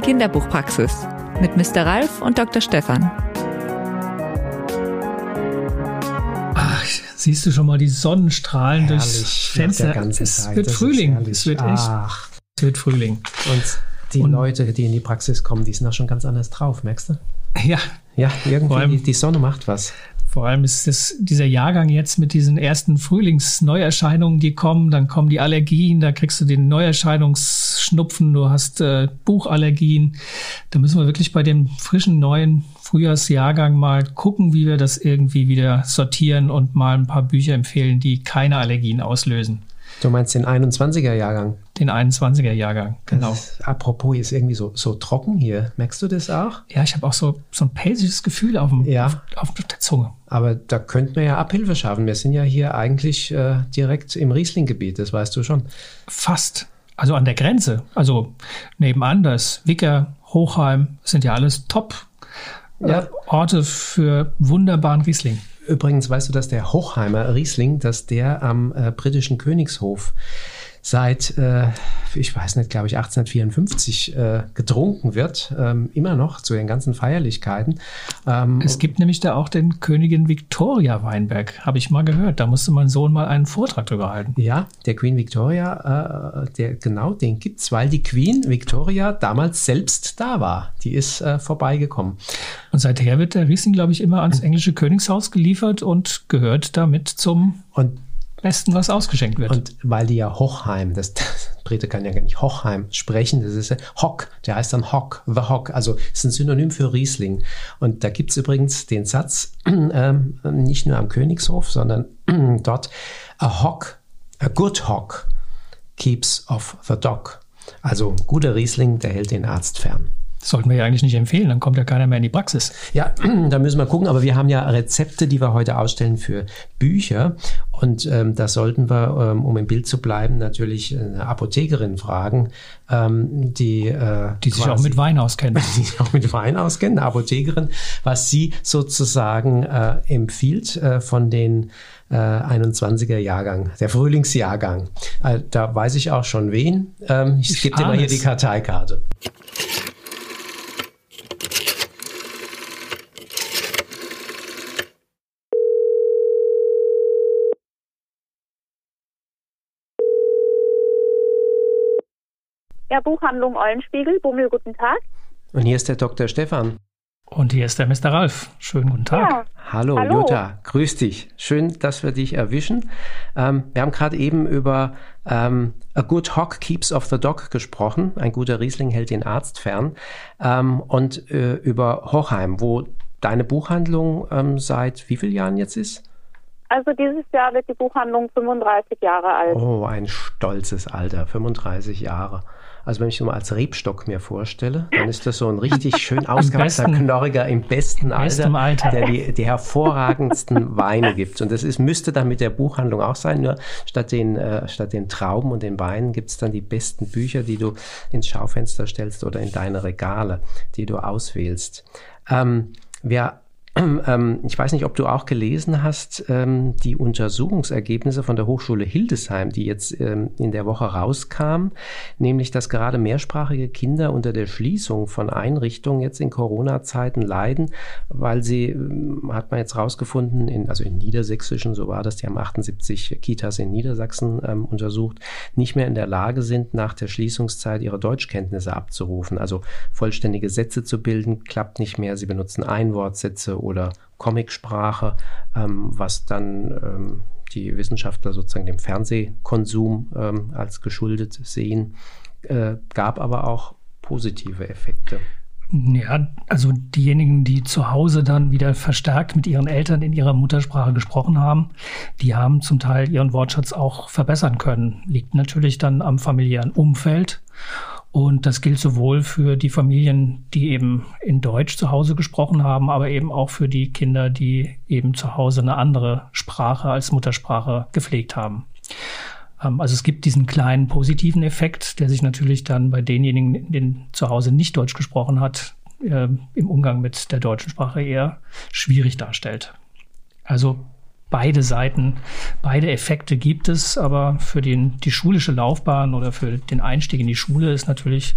die Kinderbuchpraxis mit Mr. Ralf und Dr. Stefan. Ach, siehst du schon mal die Sonnenstrahlen Herrlich, durchs Fenster? Es wird Frühling. Es wird echt. Ach. Es wird Frühling. Und die Und- Leute, die in die Praxis kommen, die sind auch schon ganz anders drauf, merkst du? Ja, Ja, irgendwie allem- die, die Sonne macht was. Vor allem ist das, dieser Jahrgang jetzt mit diesen ersten Frühlingsneuerscheinungen, die kommen, dann kommen die Allergien, da kriegst du den Neuerscheinungsschnupfen, du hast äh, Buchallergien. Da müssen wir wirklich bei dem frischen neuen Frühjahrsjahrgang mal gucken, wie wir das irgendwie wieder sortieren und mal ein paar Bücher empfehlen, die keine Allergien auslösen. Du meinst den 21er-Jahrgang? Den 21er Jahrgang, genau. Ist, apropos, ist irgendwie so, so trocken hier. Merkst du das auch? Ja, ich habe auch so, so ein pelziges Gefühl auf, dem, Ja. auf, auf der Zunge. Aber da könnten wir ja Abhilfe schaffen. Wir sind ja hier eigentlich äh, direkt im Riesling-Gebiet, das weißt du schon. Fast. Also an der Grenze. Also nebenan, das Wicker, Hochheim, sind ja alles top Ja. äh, Orte für wunderbaren Riesling. Übrigens weißt du, dass der Hochheimer Riesling, dass der am äh, britischen Königshof seit, äh, ich weiß nicht, glaube ich, 1854 äh, getrunken wird, ähm, immer noch zu den ganzen Feierlichkeiten. Ähm, Es gibt nämlich da auch den Königin Victoria Weinberg, habe ich mal gehört. Da musste mein Sohn mal einen Vortrag drüber halten. ja, der Queen Victoria, äh, der, genau den gibt's, weil die Queen Victoria damals selbst da war. Die ist äh, vorbeigekommen. Und seither wird der Riesling, glaube ich, immer ans englische Königshaus geliefert und gehört damit zum Und Besten, was ausgeschenkt wird. Und weil die ja Hochheim, das, das Brite kann ja gar nicht Hochheim sprechen, das ist ja Hock, der heißt dann Hock, the Hock, also ist ein Synonym für Riesling. Und da gibt's übrigens den Satz, ähm, nicht nur am Königshof, sondern dort, a Hock, a good Hock keeps off the dog. Also guter Riesling, der hält den Arzt fern. Das sollten wir ja eigentlich nicht empfehlen, dann kommt ja keiner mehr in die Praxis. Ja, da müssen wir gucken, aber wir haben ja Rezepte, die wir heute ausstellen für Bücher. Und ähm, da sollten wir, ähm, um im Bild zu bleiben, natürlich eine Apothekerin fragen, ähm, die, äh, Die sich auch quasi- mit Wein auskennen. die sich auch mit Wein auskennen, eine Apothekerin, was sie sozusagen äh, empfiehlt äh, von den äh, 21er Jahrgang, der Frühlingsjahrgang. Äh, da weiß ich auch schon wen. Ähm, ich Ich gebe dir mal hier die. Karteikarte. Ja, Buchhandlung Eulenspiegel, Bummel, guten Tag. Und hier ist der Dr. Stefan. Und hier ist der Mr. Ralf. Schönen guten Tag. Ja, Hallo, Hallo. Jutta, grüß dich. Schön, dass wir dich erwischen. Ähm, wir haben gerade eben über ähm, A Good Hock Keeps of the Dog gesprochen. Ein guter Riesling hält den Arzt fern. Ähm, und äh, über Hochheim, wo deine Buchhandlung ähm, seit wie vielen Jahren jetzt ist? also dieses Jahr wird die Buchhandlung 35 Jahre alt. Oh, ein stolzes Alter, 35 Jahre. Also wenn ich so mal als Rebstock mir vorstelle, dann ist das so ein richtig schön ausgewachsener Knorriger im besten Alter, Alter. der die, die hervorragendsten Weine gibt. Und das ist, müsste dann mit der Buchhandlung auch sein, nur statt den, äh, statt den Trauben und den Weinen gibt es dann die besten Bücher, die du ins Schaufenster stellst oder in deine Regale, die du auswählst. Ähm, wir ähm, ich weiß nicht, ob du auch gelesen hast, ähm, die Untersuchungsergebnisse von der Hochschule Hildesheim, die jetzt ähm, in der Woche rauskamen, nämlich, dass gerade mehrsprachige Kinder unter der Schließung von Einrichtungen jetzt in Corona-Zeiten leiden, weil sie, ähm, hat man jetzt rausgefunden, in, also in Niedersächsischen, so war das, die haben 78 Kitas in Niedersachsen ähm, untersucht, nicht mehr in der Lage sind, nach der Schließungszeit ihre Deutschkenntnisse abzurufen. Also vollständige Sätze zu bilden, klappt nicht mehr. Sie benutzen Einwortsätze oder Comicsprache, ähm, was dann ähm, die Wissenschaftler sozusagen dem Fernsehkonsum ähm, als geschuldet sehen, äh, gab aber auch positive Effekte. Ja, also diejenigen, die zu Hause dann wieder verstärkt mit ihren Eltern in ihrer Muttersprache gesprochen haben, die haben zum Teil ihren Wortschatz auch verbessern können. Liegt natürlich dann am familiären Umfeld. Und das gilt sowohl für die Familien, die eben in Deutsch zu Hause gesprochen haben, aber eben auch für die Kinder, die eben zu Hause eine andere Sprache als Muttersprache gepflegt haben. Ähm, Also es gibt diesen kleinen positiven Effekt, der sich natürlich dann bei denjenigen, denen zu Hause nicht Deutsch gesprochen hat, äh, im Umgang mit der deutschen Sprache eher schwierig darstellt. Also beide Seiten, beide Effekte gibt es, aber für den, die schulische Laufbahn oder für den Einstieg in die Schule ist natürlich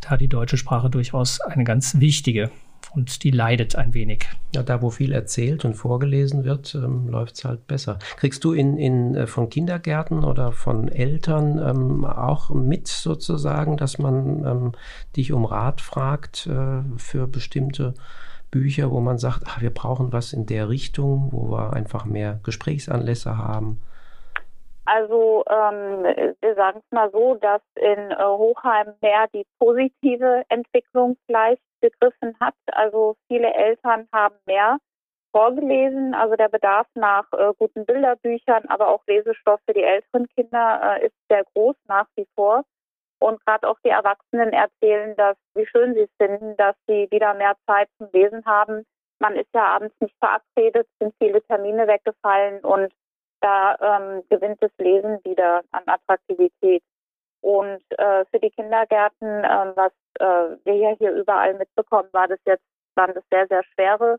da die deutsche Sprache durchaus eine ganz wichtige und die leidet ein wenig. Ja, da wo viel erzählt und vorgelesen wird, ähm, läuft es halt besser. Kriegst du in, in, äh, von Kindergärten oder von Eltern ähm, auch mit sozusagen, dass man ähm, dich um Rat fragt äh, für bestimmte Bücher, wo man sagt, ach, wir brauchen was in der Richtung, wo wir einfach mehr Gesprächsanlässe haben? Also ähm, wir sagen es mal so, dass in äh, Hochheim mehr die positive Entwicklung vielleicht gegriffen hat. Also viele Eltern haben mehr vorgelesen. Also der Bedarf nach äh, guten Bilderbüchern, aber auch Lesestoff für die älteren Kinder äh, ist sehr groß nach wie vor. Und gerade auch die Erwachsenen erzählen, dass wie schön sie es finden, dass sie wieder mehr Zeit zum Lesen haben. Man ist ja abends nicht verabredet, sind viele Termine weggefallen und da ähm, gewinnt das Lesen wieder an Attraktivität. Und äh, für die Kindergärten, äh, was äh, wir ja hier überall mitbekommen, war das jetzt, waren das sehr, sehr schwere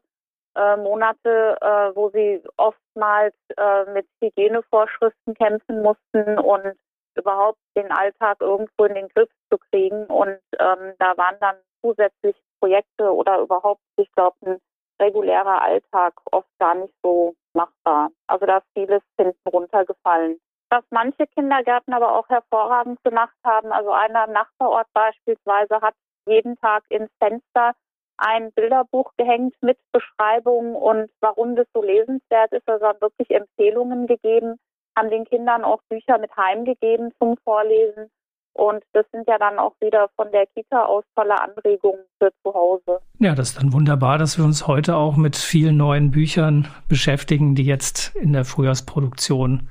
äh, Monate, äh, wo sie oftmals äh, mit Hygienevorschriften kämpfen mussten und überhaupt den Alltag irgendwo in den Griff zu kriegen. Und ähm, da waren dann zusätzlich Projekte oder überhaupt, ich glaube, ein regulärer Alltag oft gar nicht so machbar. Also da ist vieles hinten runtergefallen. Was manche Kindergärten aber auch hervorragend gemacht haben, also einer Nachbarort beispielsweise hat jeden Tag ins Fenster ein Bilderbuch gehängt mit Beschreibungen und warum das so lesenswert ist. Also haben wirklich Empfehlungen gegeben, haben den Kindern auch Bücher mit heimgegeben zum Vorlesen. Und das sind ja dann auch wieder von der Kita aus tolle Anregungen für zu Hause. Ja, das ist dann wunderbar, dass wir uns heute auch mit vielen neuen Büchern beschäftigen, die jetzt in der Frühjahrsproduktion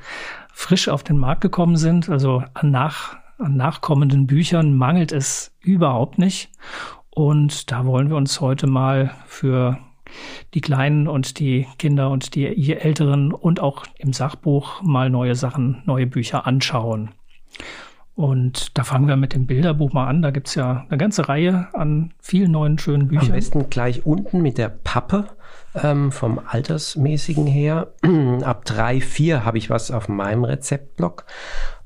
frisch auf den Markt gekommen sind. Also an, nach, an nachkommenden Büchern mangelt es überhaupt nicht. Und da wollen wir uns heute mal für die Kleinen und die Kinder und die Älteren und auch im Sachbuch mal neue Sachen, neue Bücher anschauen. Und da fangen wir mit dem Bilderbuch mal an. Da gibt es ja eine ganze Reihe an vielen neuen schönen Büchern. Am besten gleich unten mit der Pappe ähm, vom Altersmäßigen her. Ab drei vier habe ich was auf meinem Rezeptblock.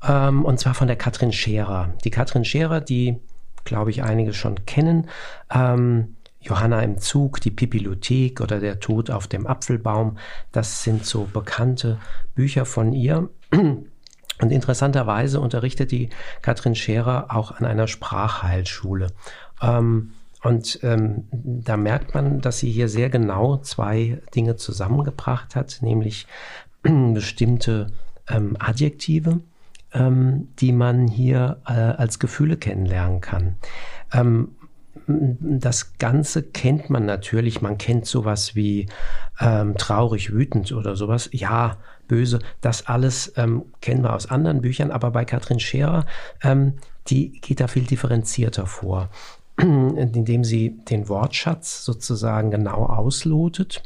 Ähm, und zwar von der Katrin Scherer. Die Katrin Scherer, die, glaube ich, einige schon kennen. Ähm, Johanna im Zug, die Bibliothek oder der Tod auf dem Apfelbaum, das sind so bekannte Bücher von ihr. Und interessanterweise unterrichtet die Katrin Scherer auch an einer Sprachheilschule. Ähm, und ähm, da merkt man, dass sie hier sehr genau zwei Dinge zusammengebracht hat, nämlich bestimmte ähm, Adjektive, ähm, die man hier äh, als Gefühle kennenlernen kann. Das Ganze kennt man natürlich. Man kennt sowas wie ähm, traurig, wütend oder sowas. Ja, böse. Das alles ähm, kennen wir aus anderen Büchern. Aber bei Katrin Scherer, ähm, die geht da viel differenzierter vor, indem sie den Wortschatz sozusagen genau auslotet.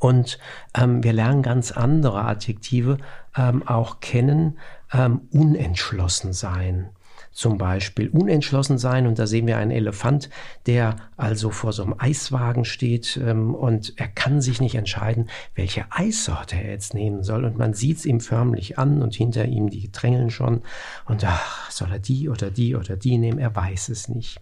Und ähm, wir lernen ganz andere Adjektive ähm, auch kennen. Ähm, unentschlossen sein zum Beispiel unentschlossen sein. Und da sehen wir einen Elefant, der also vor so einem Eiswagen steht ähm, und er kann sich nicht entscheiden, welche Eissorte er jetzt nehmen soll. Und man sieht es ihm förmlich an und hinter ihm die drängeln schon. Und ach, soll er die oder die oder die nehmen? Er weiß es nicht.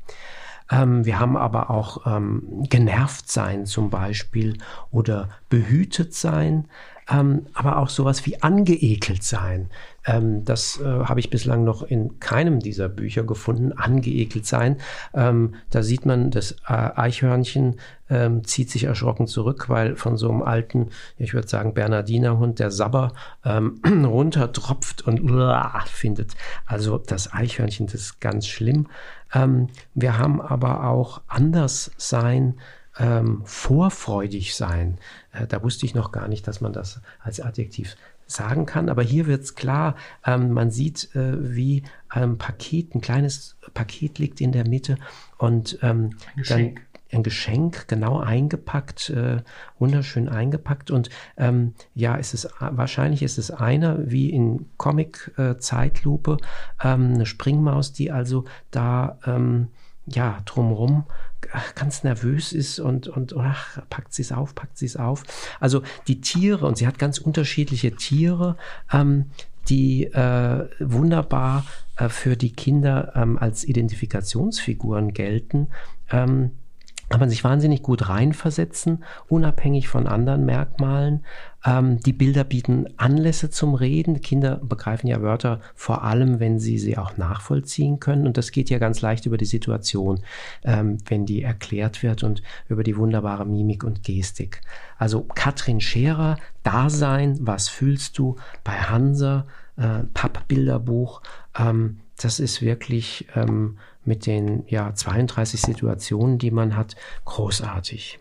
Ähm, wir haben aber auch ähm, genervt sein zum Beispiel oder behütet sein ähm, aber auch sowas wie angeekelt sein. Ähm, das äh, habe ich bislang noch in keinem dieser Bücher gefunden. Angeekelt sein. Ähm, da sieht man, das äh, Eichhörnchen ähm, zieht sich erschrocken zurück, weil von so einem alten, ich würde sagen Bernardinerhund, der Sabber ähm, runtertropft und uah, findet. Also das Eichhörnchen, das ist ganz schlimm. Ähm, wir haben aber auch anders sein ähm, vorfreudig sein. Äh, da wusste ich noch gar nicht, dass man das als Adjektiv sagen kann. Aber hier wird es klar, ähm, man sieht, äh, wie ein Paket, ein kleines Paket liegt in der Mitte und ähm, dann ein Geschenk genau eingepackt, äh, wunderschön eingepackt und ähm, ja, es ist wahrscheinlich ist es einer wie in Comic äh, Zeitlupe ähm, eine Springmaus, die also da ähm, ja drumherum ganz nervös ist und, und ach, packt sie es auf, packt sie es auf. Also die Tiere, und sie hat ganz unterschiedliche Tiere, ähm, die äh, wunderbar äh, für die Kinder ähm, als Identifikationsfiguren gelten. Ähm, kann man sich wahnsinnig gut reinversetzen, unabhängig von anderen Merkmalen. Ähm, die Bilder bieten Anlässe zum Reden. Kinder begreifen ja Wörter vor allem, wenn sie sie auch nachvollziehen können. Und das geht ja ganz leicht über die Situation, ähm, wenn die erklärt wird und über die wunderbare Mimik und Gestik. Also Katrin Scherer, Dasein, was fühlst du bei Hansa, äh, Pappbilderbuch. Ähm, das ist wirklich ähm, mit den ja, 32 Situationen, die man hat, großartig.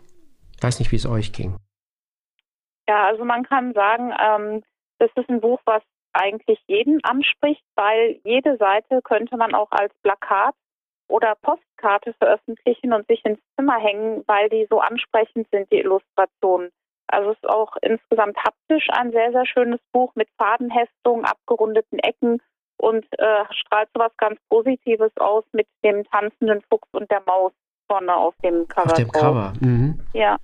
Ich weiß nicht, wie es euch ging. Ja, also man kann sagen, ähm, das ist ein Buch, was eigentlich jeden anspricht, weil jede Seite könnte man auch als Plakat oder Postkarte veröffentlichen und sich ins Zimmer hängen, weil die so ansprechend sind, die Illustrationen. Also es ist auch insgesamt haptisch ein sehr, sehr schönes Buch mit Fadenheftung, abgerundeten Ecken und äh, strahlt so was ganz Positives aus mit dem tanzenden Fuchs und der Maus vorne auf dem Cover. Auf dem drauf. Cover, mhm. Ja.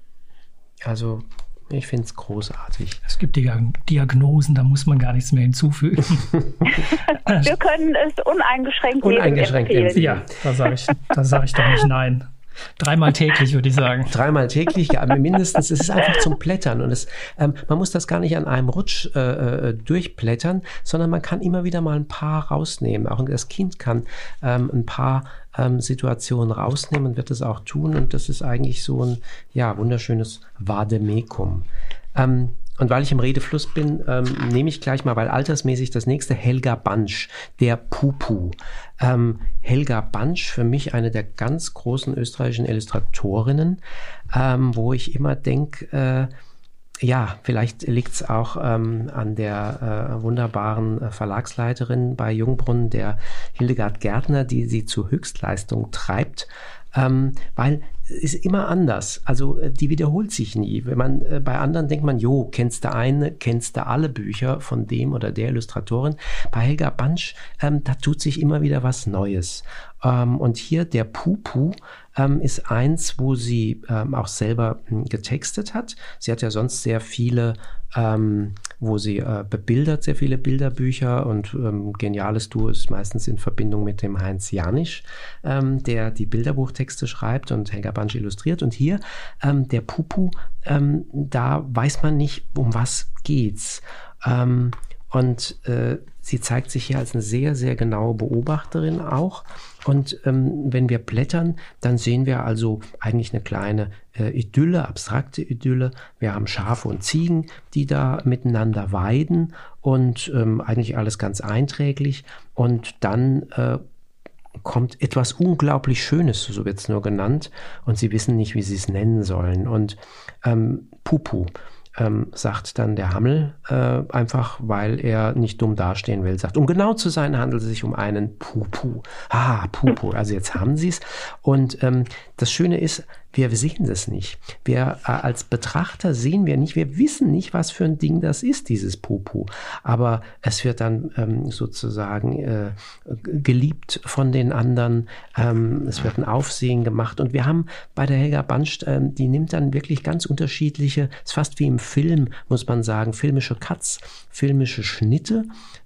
Also ich finde es großartig. Es gibt Diagnosen, da muss man gar nichts mehr hinzufügen. Wir können es uneingeschränkt, uneingeschränkt empfehlen. Ja, da sage ich, sag ich doch nicht nein. Dreimal täglich, würde ich sagen. Dreimal täglich, ja, mindestens. Es ist einfach zum Plättern und es, ähm, man muss das gar nicht an einem Rutsch äh, äh, durchplättern, sondern man kann immer wieder mal ein paar rausnehmen. Auch das Kind kann ähm, ein paar ähm, Situationen rausnehmen und wird es auch tun. Und das ist eigentlich so ein ja, wunderschönes Vademekum. Ähm, und weil ich im Redefluss bin, ähm, nehme ich gleich mal, weil altersmäßig das nächste Helga Bansch, der Pupu. Ähm, Helga Bansch, für mich eine der ganz großen österreichischen Illustratorinnen, ähm, wo ich immer denke, äh, ja, vielleicht liegt es auch ähm, an der äh, wunderbaren äh, Verlagsleiterin bei Jungbrunn, der Hildegard Gärtner, die sie zur Höchstleistung treibt ähm, weil ist immer anders. Also äh, die wiederholt sich nie. Wenn man äh, bei anderen denkt man, jo, kennst du eine, kennst du alle Bücher von dem oder der Illustratorin. Bei Helga Bansch, ähm, da tut sich immer wieder was Neues. Ähm, und hier der Pupu ähm, ist eins, wo sie ähm, auch selber hm, getextet hat. Sie hat ja sonst sehr viele ähm, wo sie äh, bebildert sehr viele Bilderbücher und ähm, geniales Duo ist meistens in Verbindung mit dem Heinz Janisch, ähm, der die Bilderbuchtexte schreibt und Helga Bansch illustriert. Und hier ähm, der Pupu, ähm, da weiß man nicht, um was geht's. Ähm, und äh, sie zeigt sich hier als eine sehr, sehr genaue Beobachterin auch. Und ähm, wenn wir blättern, dann sehen wir also eigentlich eine kleine äh, Idylle, abstrakte Idylle. Wir haben Schafe und Ziegen, die da miteinander weiden und ähm, eigentlich alles ganz einträglich. Und dann äh, kommt etwas unglaublich Schönes, so wird es nur genannt, und sie wissen nicht, wie sie es nennen sollen. Und ähm, Pupu ähm, sagt dann der Hammel äh, einfach, weil er nicht dumm dastehen will, sagt, um genau zu sein, handelt es sich um einen Pupu. Ah, Pupu. Also jetzt haben sie es. Und ähm, das Schöne ist, wir sehen das nicht. Wir äh, als Betrachter sehen wir nicht, wir wissen nicht, was für ein Ding das ist, dieses Popo. Aber es wird dann ähm, sozusagen äh, geliebt von den anderen. Ähm, es wird ein Aufsehen gemacht. Und wir haben bei der Helga Banst, ähm, die nimmt dann wirklich ganz unterschiedliche, ist fast wie im Film, muss man sagen, filmische Cuts, filmische Schnitte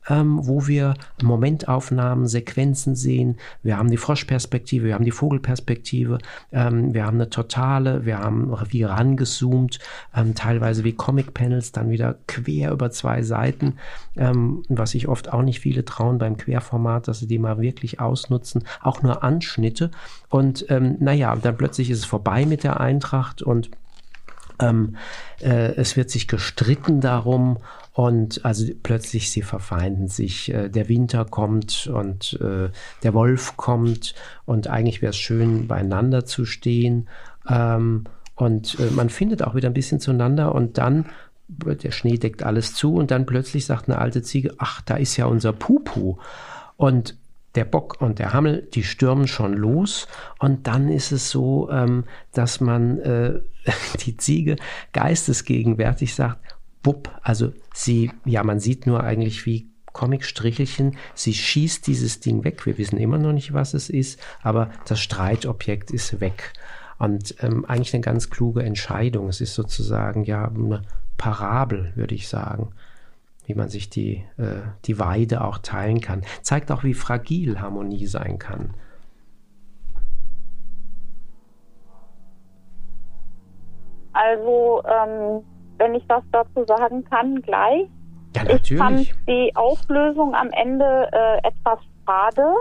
ähm, wo wir Momentaufnahmen, Sequenzen sehen. Wir haben die Froschperspektive, wir haben die Vogelperspektive, ähm, wir haben eine totale, wir haben wie rangezoomt, ähm, teilweise wie Comic-Panels, dann wieder quer über zwei Seiten, ähm, was sich oft auch nicht viele trauen beim Querformat, dass sie die mal wirklich ausnutzen, auch nur Anschnitte. Und ähm, naja, dann plötzlich ist es vorbei mit der Eintracht und ähm, äh, es wird sich gestritten darum und also plötzlich sie verfeinden sich. Äh, der Winter kommt und äh, der Wolf kommt und eigentlich wäre es schön, beieinander zu stehen. Ähm, und äh, man findet auch wieder ein bisschen zueinander und dann der Schnee deckt alles zu und dann plötzlich sagt eine alte Ziege, ach, da ist ja unser Pupu. Und der Bock und der Hammel, die stürmen schon los und dann ist es so, ähm, dass man die Ziege geistesgegenwärtig sagt, wupp, also sie, ja, man sieht nur eigentlich wie Comic-Strichelchen, sie schießt dieses Ding weg. Wir wissen immer noch nicht, was es ist, aber das Streitobjekt ist weg. Und ähm, eigentlich eine ganz kluge Entscheidung. Es ist sozusagen ja eine Parabel, würde ich sagen, wie man sich die, äh, die Weide auch teilen kann. Zeigt auch, wie fragil Harmonie sein kann. Also, ähm, wenn ich was dazu sagen kann, gleich. Ja, natürlich. Ich fand die Auflösung am Ende äh, etwas schade.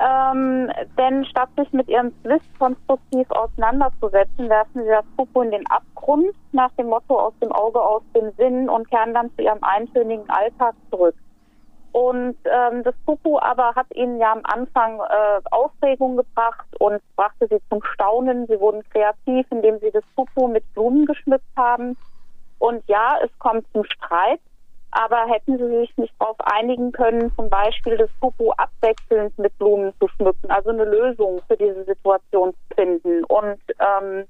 Ähm, denn statt sich mit ihrem Twist konstruktiv auseinanderzusetzen, werfen sie das Pupu in den Abgrund nach dem Motto aus dem Auge, aus dem Sinn und kehren dann zu ihrem eintönigen Alltag zurück. Und ähm, das Pupu aber hat ihnen ja am Anfang äh, Aufregung gebracht und brachte sie zum Staunen. Sie wurden kreativ, indem sie das Pupu mit Blumen geschmückt haben. Und ja, es kommt zum Streit, aber hätten sie sich nicht darauf einigen können, zum Beispiel das Pupu abwechselnd mit Blumen zu schmücken, also eine Lösung für diese Situation zu finden. Und ähm,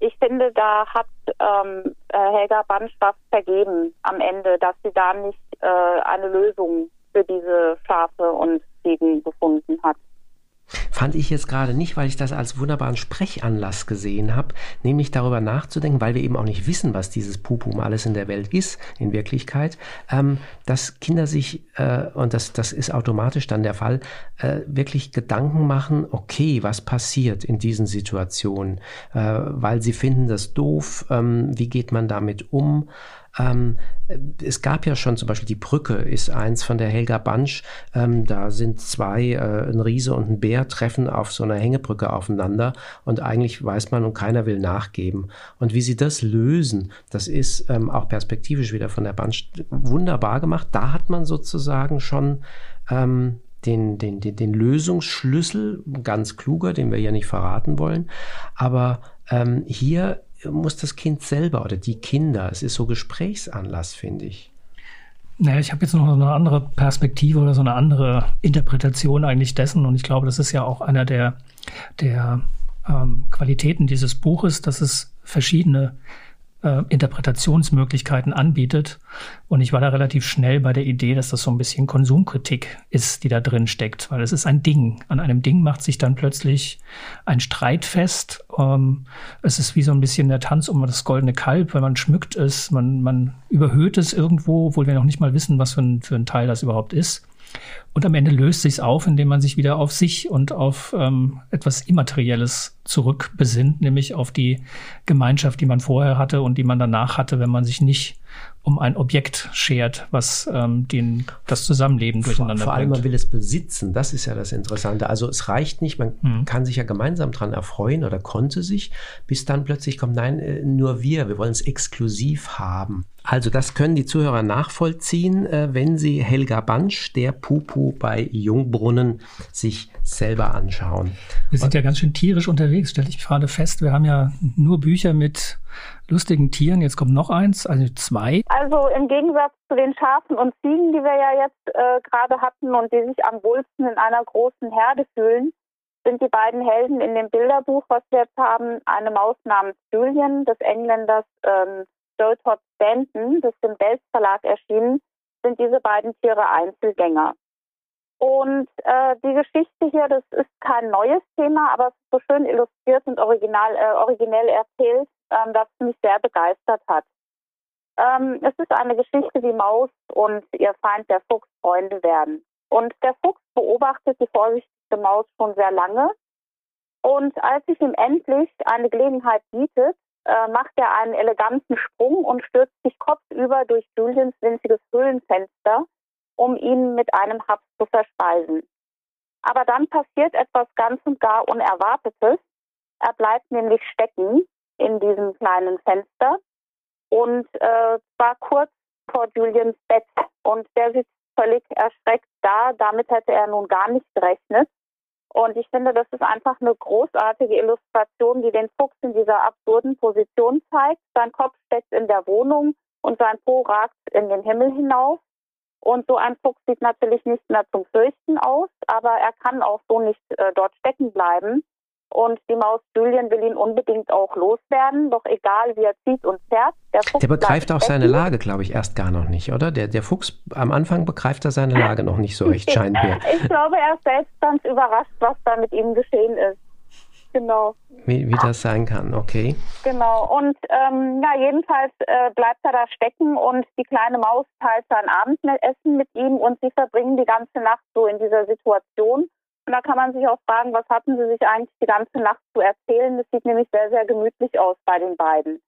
ich finde, da hat ähm, äh, Helga Bansch was vergeben am Ende, dass sie da nicht äh, eine Lösung für diese Schafe und Ziegen gefunden hat. Fand ich jetzt gerade nicht, weil ich das als wunderbaren Sprechanlass gesehen habe, nämlich darüber nachzudenken, weil wir eben auch nicht wissen, was dieses Pupum alles in der Welt ist, in Wirklichkeit, ähm, dass Kinder sich, äh, und das, das ist automatisch dann der Fall, äh, wirklich Gedanken machen, okay, was passiert in diesen Situationen, äh, weil sie finden das doof, ähm, wie geht man damit um, ähm, es gab ja schon zum Beispiel die Brücke, ist eins von der Helga Bansch. Ähm, da sind zwei, äh, ein Riese und ein Bär, treffen auf so einer Hängebrücke aufeinander und eigentlich weiß man und keiner will nachgeben. Und wie sie das lösen, das ist ähm, auch perspektivisch wieder von der Bansch wunderbar gemacht. Da hat man sozusagen schon ähm, den, den, den, den Lösungsschlüssel, ganz kluger, den wir ja nicht verraten wollen. Aber ähm, hier muss das Kind selber oder die Kinder, es ist so Gesprächsanlass, finde ich. Naja, ich habe jetzt noch eine andere Perspektive oder so eine andere Interpretation eigentlich dessen. Und ich glaube, das ist ja auch einer der, der ähm, Qualitäten dieses Buches, dass es verschiedene äh, Interpretationsmöglichkeiten anbietet. Und ich war da relativ schnell bei der Idee, dass das so ein bisschen Konsumkritik ist, die da drin steckt, weil es ist ein Ding. An einem Ding macht sich dann plötzlich ein Streit fest. Ähm, es ist wie so ein bisschen der Tanz um das goldene Kalb, weil man schmückt es, man, man überhöht es irgendwo, obwohl wir noch nicht mal wissen, was für ein, für ein Teil das überhaupt ist. Und am Ende löst sich auf, indem man sich wieder auf sich und auf ähm, etwas Immaterielles zurückbesinnt, nämlich auf die Gemeinschaft, die man vorher hatte und die man danach hatte, wenn man sich nicht um ein Objekt schert, was ähm, den, das Zusammenleben durcheinander Vor, vor allem, man will es besitzen. Das ist ja das Interessante. Also es reicht nicht, man mhm. kann sich ja gemeinsam dran erfreuen oder konnte sich, bis dann plötzlich kommt, nein, äh, nur wir, wir wollen es exklusiv haben. Also das können die Zuhörer nachvollziehen, äh, wenn sie Helga Bansch, der Pupu bei Jungbrunnen, sich selber anschauen. Wir sind Und, ja ganz schön tierisch unterwegs, stelle ich gerade fest. Wir haben ja nur Bücher mit lustigen Tieren. Jetzt kommt noch eins, also zwei. Also im Gegensatz zu den Schafen und Ziegen, die wir ja jetzt äh, gerade hatten und die sich am wohlsten in einer großen Herde fühlen, sind die beiden Helden in dem Bilderbuch, was wir jetzt haben, eine Maus namens Julian des Engländers ähm, Joe Todd Stanton, das im Belz Verlag erschienen, sind diese beiden Tiere Einzelgänger. Und äh, die Geschichte hier, das ist kein neues Thema, aber es ist so schön illustriert und original, äh, originell erzählt, ähm, das mich sehr begeistert hat. Ähm, es ist eine Geschichte, wie Maus und ihr Feind der Fuchs Freunde werden. Und der Fuchs beobachtet die vorsichtige Maus schon sehr lange. Und als sich ihm endlich eine Gelegenheit bietet, äh, macht er einen eleganten Sprung und stürzt sich kopfüber durch Juliens winziges Höhlenfenster, um ihn mit einem Haps zu verspeisen. Aber dann passiert etwas ganz und gar Unerwartetes. Er bleibt nämlich stecken in diesem kleinen Fenster und äh, war kurz vor Julians Bett und der sitzt völlig erschreckt da. Damit hätte er nun gar nicht gerechnet. Und ich finde, das ist einfach eine großartige Illustration, die den Fuchs in dieser absurden Position zeigt. Sein Kopf steckt in der Wohnung und sein Po ragt in den Himmel hinauf. Und so ein Fuchs sieht natürlich nicht mehr zum Fürchten aus, aber er kann auch so nicht äh, dort stecken bleiben. Und die Maus Julian will ihn unbedingt auch loswerden, doch egal wie er zieht und fährt. Der, Fuchs der begreift auch seine Lage, glaube ich, erst gar noch nicht, oder? Der, der Fuchs am Anfang begreift er seine Lage noch nicht so recht, scheint mir. ich glaube, er ist selbst ganz überrascht, was da mit ihm geschehen ist. Genau. Wie, wie das sein kann, okay. Genau. Und ähm, ja, jedenfalls äh, bleibt er da stecken und die kleine Maus teilt sein Abendessen mit ihm und sie verbringen die ganze Nacht so in dieser Situation. Und da kann man sich auch fragen, was hatten sie sich eigentlich die ganze Nacht zu erzählen? Das sieht nämlich sehr, sehr gemütlich aus bei den beiden.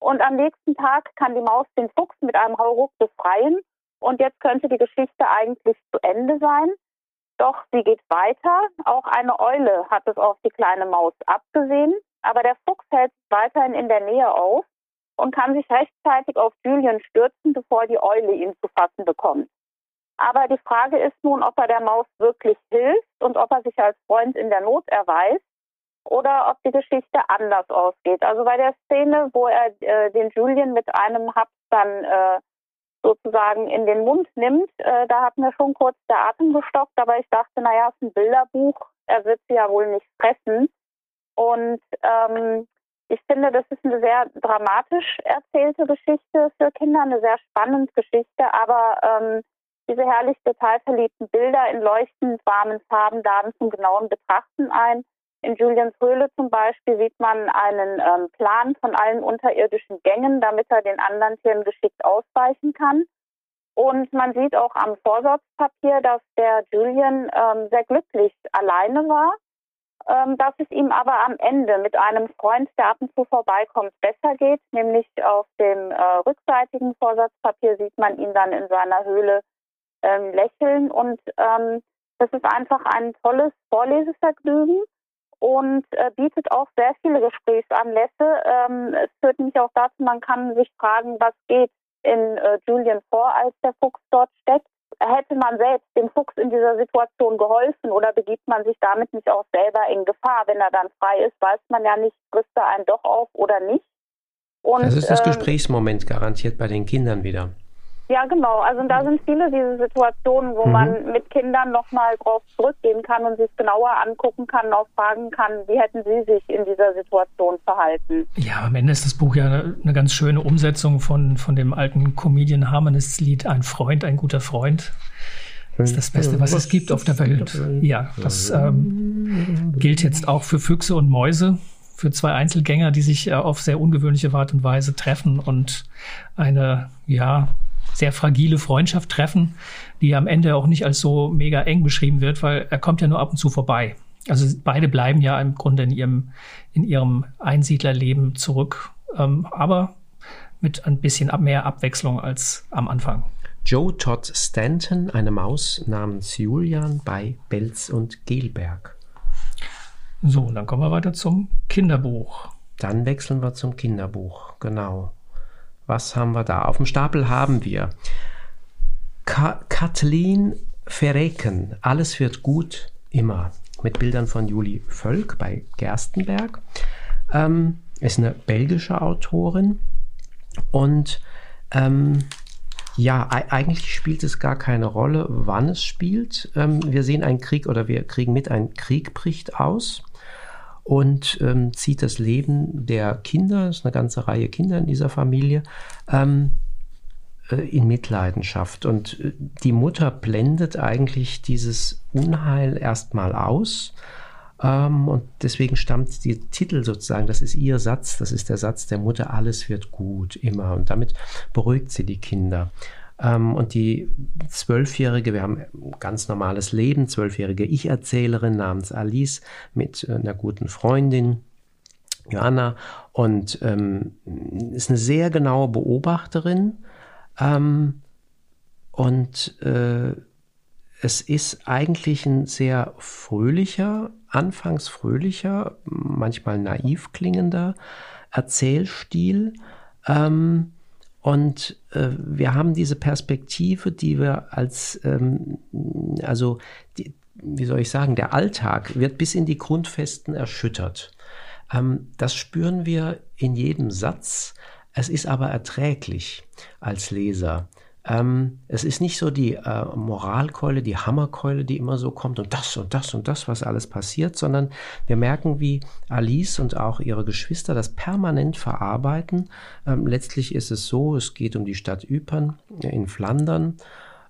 Und am nächsten Tag kann die Maus den Fuchs mit einem Hauruck befreien. Und jetzt könnte die Geschichte eigentlich zu Ende sein. Doch sie geht weiter. Auch eine Eule hat es auf die kleine Maus abgesehen. Aber der Fuchs hält weiterhin in der Nähe auf und kann sich rechtzeitig auf Julian stürzen, bevor die Eule ihn zu fassen bekommt. Aber die Frage ist nun, ob er der Maus wirklich hilft und ob er sich als Freund in der Not erweist oder ob die Geschichte anders ausgeht. Also bei der Szene, wo er äh, den Julian mit einem Haps dann äh, sozusagen in den Mund nimmt, äh, da hat mir schon kurz der Atem gestockt, aber ich dachte, naja, es ist ein Bilderbuch, er wird sie ja wohl nicht fressen. Und ähm, ich finde, das ist eine sehr dramatisch erzählte Geschichte für Kinder, eine sehr spannende Geschichte, aber ähm, diese herrlich detailverliebten Bilder in leuchtend warmen Farben laden zum genauen Betrachten ein. In Julians Höhle zum Beispiel sieht man einen ähm, Plan von allen unterirdischen Gängen, damit er den anderen Tieren geschickt ausweichen kann. Und man sieht auch am Vorsatzpapier, dass der Julian ähm, sehr glücklich alleine war, ähm, dass es ihm aber am Ende mit einem Freund, der ab und zu vorbeikommt, besser geht. Nämlich auf dem äh, rückseitigen Vorsatzpapier sieht man ihn dann in seiner Höhle ähm, lächeln. Und ähm, das ist einfach ein tolles Vorlesevergnügen und äh, bietet auch sehr viele Gesprächsanlässe. Ähm, es führt mich auch dazu, man kann sich fragen, was geht in äh, Julian vor, als der Fuchs dort steckt. Hätte man selbst dem Fuchs in dieser Situation geholfen oder begibt man sich damit nicht auch selber in Gefahr? Wenn er dann frei ist, weiß man ja nicht, frisst er einen doch auf oder nicht. Und, das ist das ähm, Gesprächsmoment garantiert bei den Kindern wieder. Ja, genau. Also da sind viele diese Situationen, wo mhm. man mit Kindern nochmal drauf zurückgehen kann und sich genauer angucken kann, auch fragen kann, wie hätten sie sich in dieser Situation verhalten. Ja, am Ende ist das Buch ja eine, ganz schöne Umsetzung von, von dem alten Comedian Harmonists Lied Ein Freund, ein guter Freund. Das ist das Beste, was es gibt auf der Welt. Ja, das ähm, gilt jetzt auch für Füchse und Mäuse für zwei Einzelgänger, die sich äh, auf sehr ungewöhnliche Art und Weise treffen und eine, ja, sehr fragile Freundschaft treffen, die am Ende auch nicht als so mega eng beschrieben wird, weil er kommt ja nur ab und zu vorbei. Also beide bleiben ja im Grunde in ihrem, in ihrem Einsiedlerleben zurück, ähm, aber mit ein bisschen mehr Abwechslung als am Anfang. Joe Todd Stanton, eine Maus namens Julian bei Belz und Gelberg. So, dann kommen wir weiter zum Kinderbuch. Dann wechseln wir zum Kinderbuch, genau. Was haben wir da? Auf dem Stapel haben wir Ka Kathleen Verreken. Alles wird gut, immer. Mit Bildern von Julie Völk bei Gerstenberg. Ähm, ist eine belgische Autorin. Und ähm, ja, eigentlich spielt es gar keine Rolle, wann es spielt. Ähm, wir sehen einen Krieg oder wir kriegen mit, ein Krieg bricht aus und ähm, zieht das Leben der Kinder, es ist eine ganze Reihe Kinder in dieser Familie, ähm, äh, in Mitleidenschaft. Und äh, die Mutter blendet eigentlich dieses Unheil erstmal aus. Ähm, und deswegen stammt der Titel sozusagen, das ist ihr Satz, das ist der Satz der Mutter, alles wird gut, immer. Und damit beruhigt sie die Kinder. Ähm, und die Zwölfjährige, wir haben ein ganz normales Leben, zwölfjährige Ich-Erzählerin namens Alice mit äh, einer guten Freundin. Joanna und ähm, ist eine sehr genaue Beobachterin ähm, und äh, es ist eigentlich ein sehr fröhlicher, anfangs fröhlicher, manchmal naiv klingender Erzählstil. Ähm, und äh, wir haben diese Perspektive, die wir als, ähm, also, die, wie soll ich sagen, der Alltag wird bis in die Grundfesten erschüttert. Ähm, das spüren wir in jedem Satz. Es ist aber erträglich als Leser. Ähm, es ist nicht so die äh, Moralkeule, die Hammerkeule, die immer so kommt und das und das und das, was alles passiert, sondern wir merken, wie Alice und auch ihre Geschwister das permanent verarbeiten. Ähm, letztlich ist es so, es geht um die Stadt Ypern in Flandern.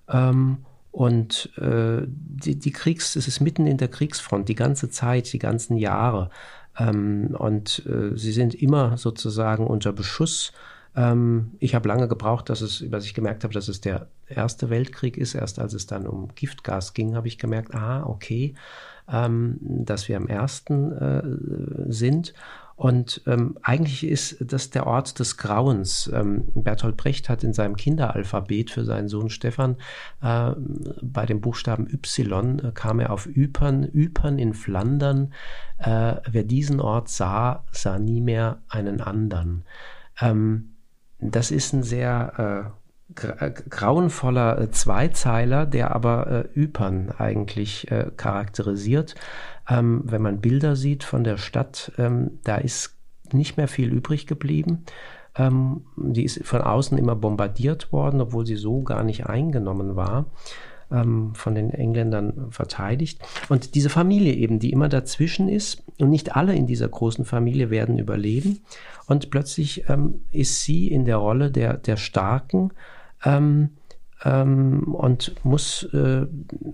Ähm, und äh, die, die Kriegs, es ist mitten in der Kriegsfront, die ganze Zeit, die ganzen Jahre. Ähm, und äh, sie sind immer sozusagen unter Beschuss. Ähm, ich habe lange gebraucht, dass es, dass ich gemerkt habe, dass es der Erste Weltkrieg ist. Erst als es dann um Giftgas ging, habe ich gemerkt, ah, okay, ähm, dass wir im Ersten äh, sind. Und ähm, eigentlich ist das der Ort des Grauens. Ähm, Bertolt Brecht hat in seinem Kinderalphabet für seinen Sohn Stefan äh, bei dem Buchstaben Y äh, kam er auf Ypern, Ypern in Flandern. Äh, wer diesen Ort sah, sah nie mehr einen anderen. Ähm, das ist ein sehr äh, grauenvoller äh, Zweizeiler, der aber äh, Ypern eigentlich äh, charakterisiert. Ähm, wenn man Bilder sieht von der Stadt, ähm, da ist nicht mehr viel übrig geblieben. Ähm, die ist von außen immer bombardiert worden, obwohl sie so gar nicht eingenommen war ähm, von den Engländern verteidigt. Und diese Familie eben, die immer dazwischen ist, und nicht alle in dieser großen Familie werden überleben. Und plötzlich ähm, ist sie in der Rolle der, der Starken, ähm, ähm, und muss äh,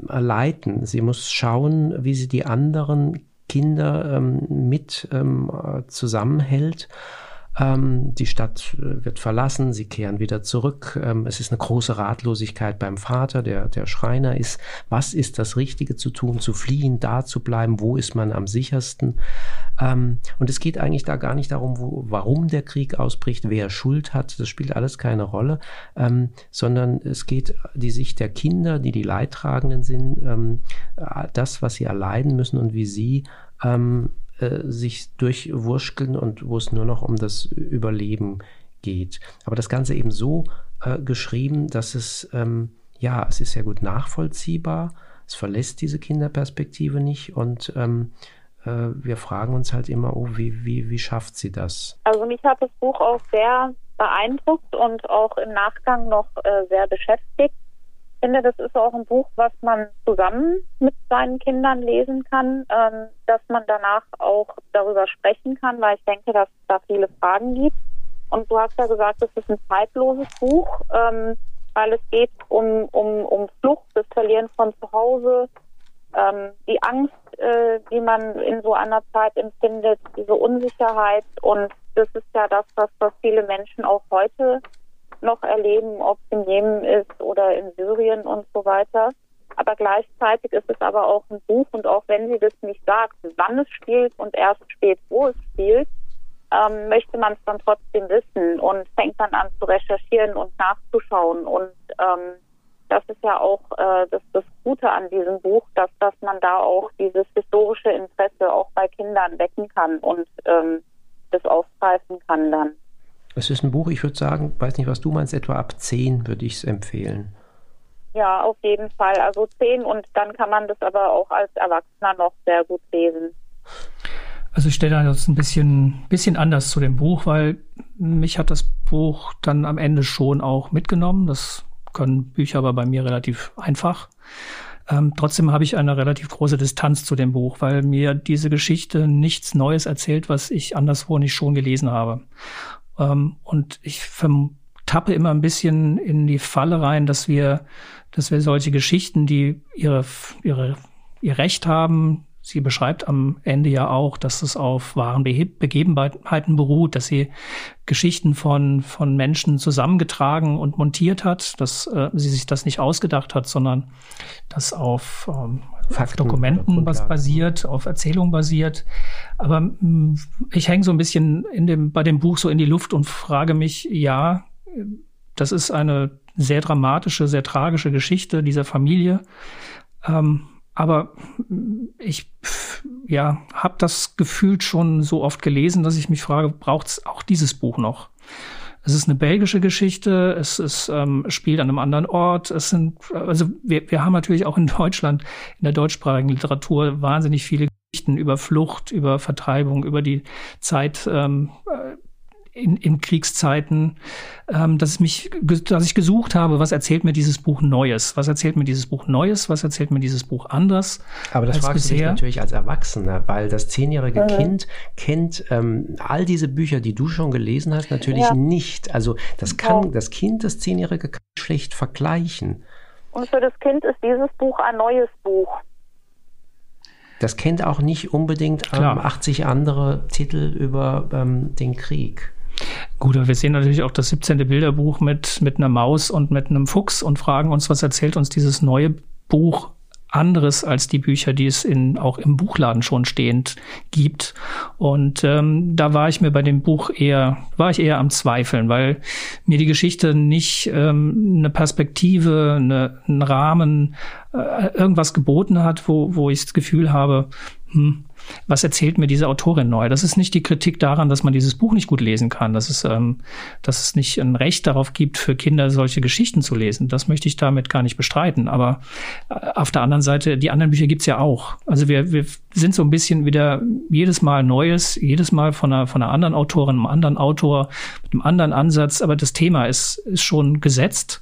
leiten. Sie muss schauen, wie sie die anderen Kinder ähm, mit ähm, zusammenhält ähm, die Stadt äh, wird verlassen, sie kehren wieder zurück. Ähm, es ist eine große Ratlosigkeit beim Vater, der, der Schreiner ist. Was ist das Richtige zu tun? Zu fliehen, da zu bleiben? Wo ist man am sichersten? Ähm, und es geht eigentlich da gar nicht darum, wo, warum der Krieg ausbricht, wer Schuld hat. Das spielt alles keine Rolle, ähm, sondern es geht die Sicht der Kinder, die die Leidtragenden sind, ähm, das, was sie erleiden müssen und wie sie ähm, äh, sich durchwurschteln und wo es nur noch um das Überleben geht. Aber das Ganze eben so äh, geschrieben, dass es, ähm, ja, es ist sehr gut nachvollziehbar. Es verlässt diese Kinderperspektive nicht und ähm, äh, wir fragen uns halt immer, oh, wie, wie, wie schafft sie das? Also mich hat das Buch auch sehr beeindruckt und auch im Nachgang noch äh, sehr beschäftigt finde, das ist auch ein Buch, was man zusammen mit seinen Kindern lesen kann, ähm, dass man danach auch darüber sprechen kann, weil ich denke, dass es da viele Fragen gibt. Und du hast ja gesagt, es ist ein zeitloses Buch, ähm, weil es geht um, um, um Flucht, das Verlieren von zu Hause, ähm, die Angst, äh, die man in so einer Zeit empfindet, diese Unsicherheit. Und das ist ja das, was, was viele Menschen auch heute noch erleben, ob es in Jemen ist oder in Syrien und so weiter. Aber gleichzeitig ist es aber auch ein Buch und auch wenn sie das nicht sagt, wann es spielt und erst spät, wo es spielt, ähm, möchte man es dann trotzdem wissen und fängt dann an zu recherchieren und nachzuschauen. Und ähm, das ist ja auch äh, das, das Gute an diesem Buch, dass, dass man da auch dieses historische Interesse auch bei Kindern wecken kann und ähm, das aufgreifen kann dann. Es ist ein Buch, ich würde sagen, weiß nicht, was du meinst, etwa ab 10 würde ich es empfehlen. Ja, auf jeden Fall. Also 10 und dann kann man das aber auch als Erwachsener noch sehr gut lesen. Also ich stelle das ein bisschen, bisschen anders zu dem Buch, weil mich hat das Buch dann am Ende schon auch mitgenommen. Das können Bücher aber bei mir relativ einfach. Ähm, trotzdem habe ich eine relativ große Distanz zu dem Buch, weil mir diese Geschichte nichts Neues erzählt, was ich anderswo nicht schon gelesen habe. Ähm, und ich tappe immer ein bisschen in die Falle rein, dass wir, dass wir solche Geschichten, die ihre, ihre, ihr Recht haben, sie beschreibt am Ende ja auch, dass es auf wahren Begebenheiten beruht, dass sie Geschichten von, von Menschen zusammengetragen und montiert hat, dass äh, sie sich das nicht ausgedacht hat, sondern dass auf ähm, Fakten, Dokumenten was basiert, auf Erzählungen basiert. Aber mh, mm, ich hänge so ein bisschen in dem, bei dem Buch so in die Luft und frage mich, ja, das ist eine sehr dramatische, sehr tragische Geschichte dieser Familie. Ähm, aber ich ja, habe das gefühlt schon so oft gelesen, dass ich mich frage, braucht es auch dieses Buch noch? Es ist eine belgische Geschichte, es ist, ähm, spielt an einem anderen Ort. Es sind, also wir, wir haben natürlich auch in Deutschland, in der deutschsprachigen Literatur, wahnsinnig viele Geschichten über Flucht, über Vertreibung, über die Zeit ähm, in, in Kriegszeiten, ähm, dass, mich, dass ich gesucht habe, was erzählt mir dieses Buch Neues? Was erzählt mir dieses Buch Neues? Was erzählt mir dieses Buch anders? Aber das fragst bisher? du dich natürlich als Erwachsener, weil das zehnjährige mhm. Kind kennt ähm, all diese Bücher, die du schon gelesen hast, natürlich ja. nicht. Also das kann, ja. das Kind, das Zehnjährige kann schlecht vergleichen. Und für das Kind ist dieses Buch ein neues Buch. Das kennt auch nicht unbedingt ähm, 80 andere Titel über ähm, den Krieg. Gut, aber wir sehen natürlich auch das 17. Bilderbuch mit, mit einer Maus und mit einem Fuchs und fragen uns, was erzählt uns dieses neue Buch anderes als die Bücher, die es in, auch im Buchladen schon stehend gibt. Und ähm, da war ich mir bei dem Buch eher, war ich eher am Zweifeln, weil mir die Geschichte nicht ähm, eine Perspektive, eine, einen Rahmen, äh, irgendwas geboten hat, wo, wo ich das Gefühl habe, hm, was erzählt mir diese Autorin neu? Das ist nicht die Kritik daran, dass man dieses Buch nicht gut lesen kann, dass es, ähm, dass es nicht ein Recht darauf gibt, für Kinder solche Geschichten zu lesen. Das möchte ich damit gar nicht bestreiten. Aber äh, auf der anderen Seite, die anderen Bücher gibt's ja auch. Also wir, wir sind so ein bisschen wieder jedes Mal Neues, jedes Mal von einer, von einer anderen Autorin, einem anderen Autor, mit einem anderen Ansatz. Aber das Thema ist, ist schon gesetzt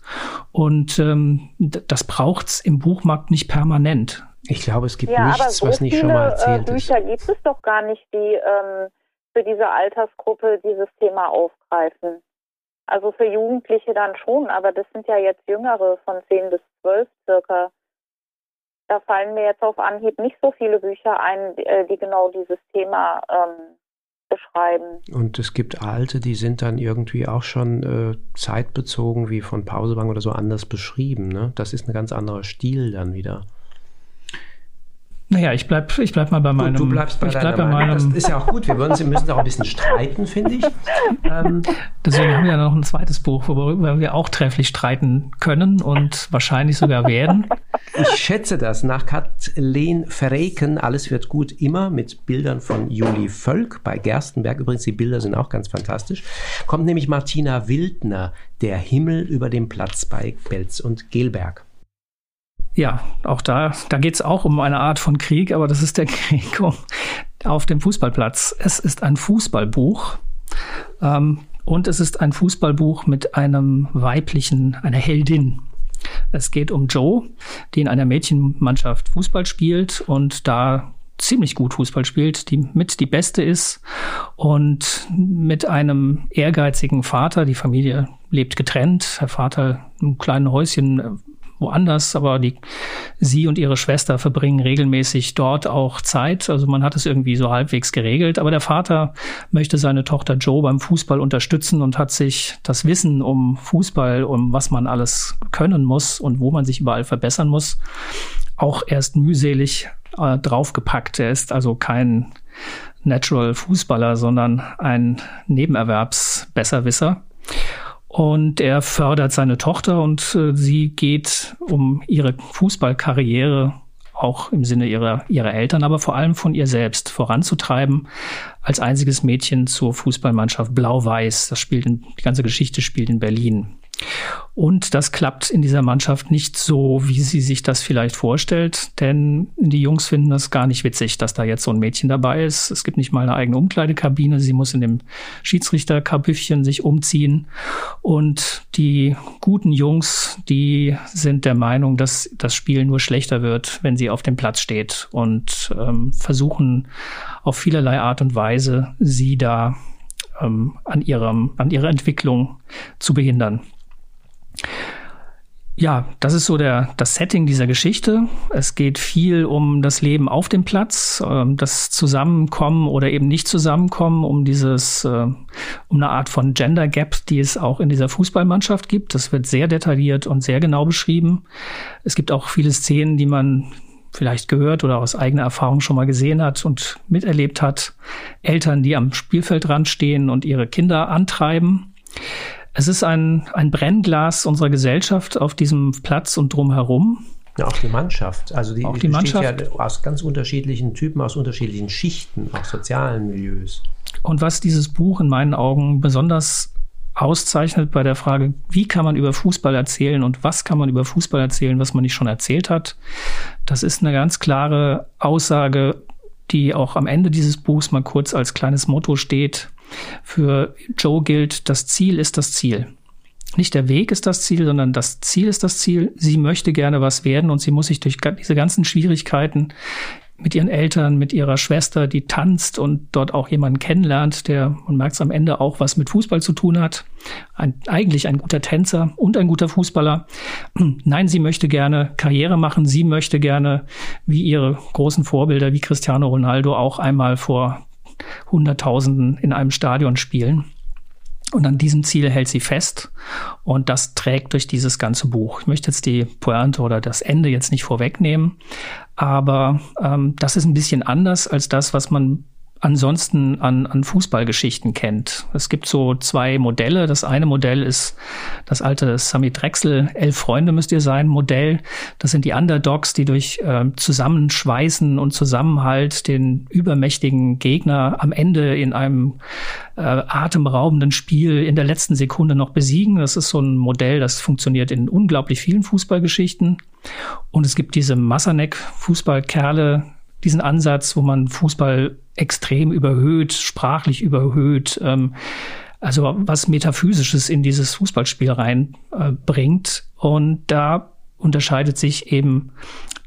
und ähm, das braucht's im Buchmarkt nicht permanent. Ich glaube, es gibt ja, nichts, so was nicht schon mal erzählt äh, Bücher gibt es doch gar nicht, die ähm, für diese Altersgruppe dieses Thema aufgreifen. Also für Jugendliche dann schon, aber das sind ja jetzt Jüngere von 10 bis 12 circa. Da fallen mir jetzt auf Anhieb nicht so viele Bücher ein, die, äh, die genau dieses Thema ähm, beschreiben. Und es gibt alte, die sind dann irgendwie auch schon äh, zeitbezogen, wie von Pausebank oder so anders beschrieben. Ne? Das ist ein ganz anderer Stil dann wieder. Naja, ich bleib, ich bleib mal bei meinem. Gut, du bleibst bei ich bleib bei meinem. Das ist ja auch gut. Wir müssen, müssen auch ein bisschen streiten, finde ich. Ähm, Deswegen haben wir ja noch ein zweites Buch, worüber wir auch trefflich streiten können und wahrscheinlich sogar werden. Ich schätze das. Nach Kathleen Verreken, Alles wird gut immer, mit Bildern von Juli Völk bei Gerstenberg. Übrigens, die Bilder sind auch ganz fantastisch. Kommt nämlich Martina Wildner, Der Himmel über dem Platz bei Belz und Gelberg ja, auch da, da geht es auch um eine Art von Krieg, aber das ist der Krieg auf dem Fußballplatz. Es ist ein Fußballbuch ähm, und es ist ein Fußballbuch mit einem weiblichen, einer Heldin. Es geht um Joe, die in einer Mädchenmannschaft Fußball spielt und da ziemlich gut Fußball spielt, die mit die beste ist und mit einem ehrgeizigen Vater. Die Familie lebt getrennt. Der Vater im kleinen Häuschen woanders, aber die, sie und ihre Schwester verbringen regelmäßig dort auch Zeit. Also man hat es irgendwie so halbwegs geregelt. Aber der Vater möchte seine Tochter Joe beim Fußball unterstützen und hat sich das Wissen um Fußball, um was man alles können muss und wo man sich überall verbessern muss, auch erst mühselig äh, draufgepackt. Er ist also kein Natural Fußballer, sondern ein Nebenerwerbsbesserwisser. Und er fördert seine Tochter und äh, sie geht um ihre Fußballkarriere auch im Sinne ihrer, ihrer Eltern, aber vor allem von ihr selbst voranzutreiben, als einziges Mädchen zur Fußballmannschaft Blau-Weiß. Das spielt in, die ganze Geschichte spielt in Berlin. Und das klappt in dieser Mannschaft nicht so, wie sie sich das vielleicht vorstellt, denn die Jungs finden das gar nicht witzig, dass da jetzt so ein Mädchen dabei ist. Es gibt nicht mal eine eigene Umkleidekabine. Sie muss in dem Schiedsrichterkabüffchen sich umziehen. Und die guten Jungs, die sind der Meinung, dass das Spiel nur schlechter wird, wenn sie auf dem Platz steht und ähm, versuchen auf vielerlei Art und Weise, sie da ähm, an, ihrem, an ihrer Entwicklung zu behindern. Ja, das ist so der, das Setting dieser Geschichte. Es geht viel um das Leben auf dem Platz, ähm, das Zusammenkommen oder eben nicht Zusammenkommen, um dieses, äh, um eine Art von Gender Gap, die es auch in dieser Fußballmannschaft gibt. Das wird sehr detailliert und sehr genau beschrieben. Es gibt auch viele Szenen, die man vielleicht gehört oder aus eigener Erfahrung schon mal gesehen hat und miterlebt hat. Eltern, die am Spielfeldrand stehen und ihre Kinder antreiben. Es ist ein, ein Brennglas unserer Gesellschaft auf diesem Platz und drumherum. Ja, auch die Mannschaft. Also die, auch die Mannschaft. ja aus ganz unterschiedlichen Typen, aus unterschiedlichen Schichten, aus sozialen Milieus. Und was dieses Buch in meinen Augen besonders auszeichnet bei der Frage, wie kann man über Fußball erzählen und was kann man über Fußball erzählen, was man nicht schon erzählt hat, das ist eine ganz klare Aussage, die auch am Ende dieses Buchs mal kurz als kleines Motto steht. Für Joe gilt, das Ziel ist das Ziel. Nicht der Weg ist das Ziel, sondern das Ziel ist das Ziel. Sie möchte gerne was werden und sie muss sich durch diese ganzen Schwierigkeiten mit ihren Eltern, mit ihrer Schwester, die tanzt und dort auch jemanden kennenlernt, der, man merkt es am Ende, auch was mit Fußball zu tun hat. Ein, eigentlich ein guter Tänzer und ein guter Fußballer. Nein, sie möchte gerne Karriere machen. Sie möchte gerne, wie ihre großen Vorbilder, wie Cristiano Ronaldo, auch einmal vor Hunderttausenden in einem Stadion spielen. Und an diesem Ziel hält sie fest und das trägt durch dieses ganze Buch. Ich möchte jetzt die Pointe oder das Ende jetzt nicht vorwegnehmen, aber ähm, das ist ein bisschen anders als das, was man ansonsten an, an Fußballgeschichten kennt. Es gibt so zwei Modelle. Das eine Modell ist das alte Sami Drechsel, Elf Freunde müsst ihr sein, Modell. Das sind die Underdogs, die durch äh, Zusammenschweißen und Zusammenhalt den übermächtigen Gegner am Ende in einem äh, atemberaubenden Spiel in der letzten Sekunde noch besiegen. Das ist so ein Modell, das funktioniert in unglaublich vielen Fußballgeschichten. Und es gibt diese Massanek-Fußballkerle, diesen Ansatz, wo man Fußball extrem überhöht, sprachlich überhöht, ähm, also was Metaphysisches in dieses Fußballspiel reinbringt. Äh, und da unterscheidet sich eben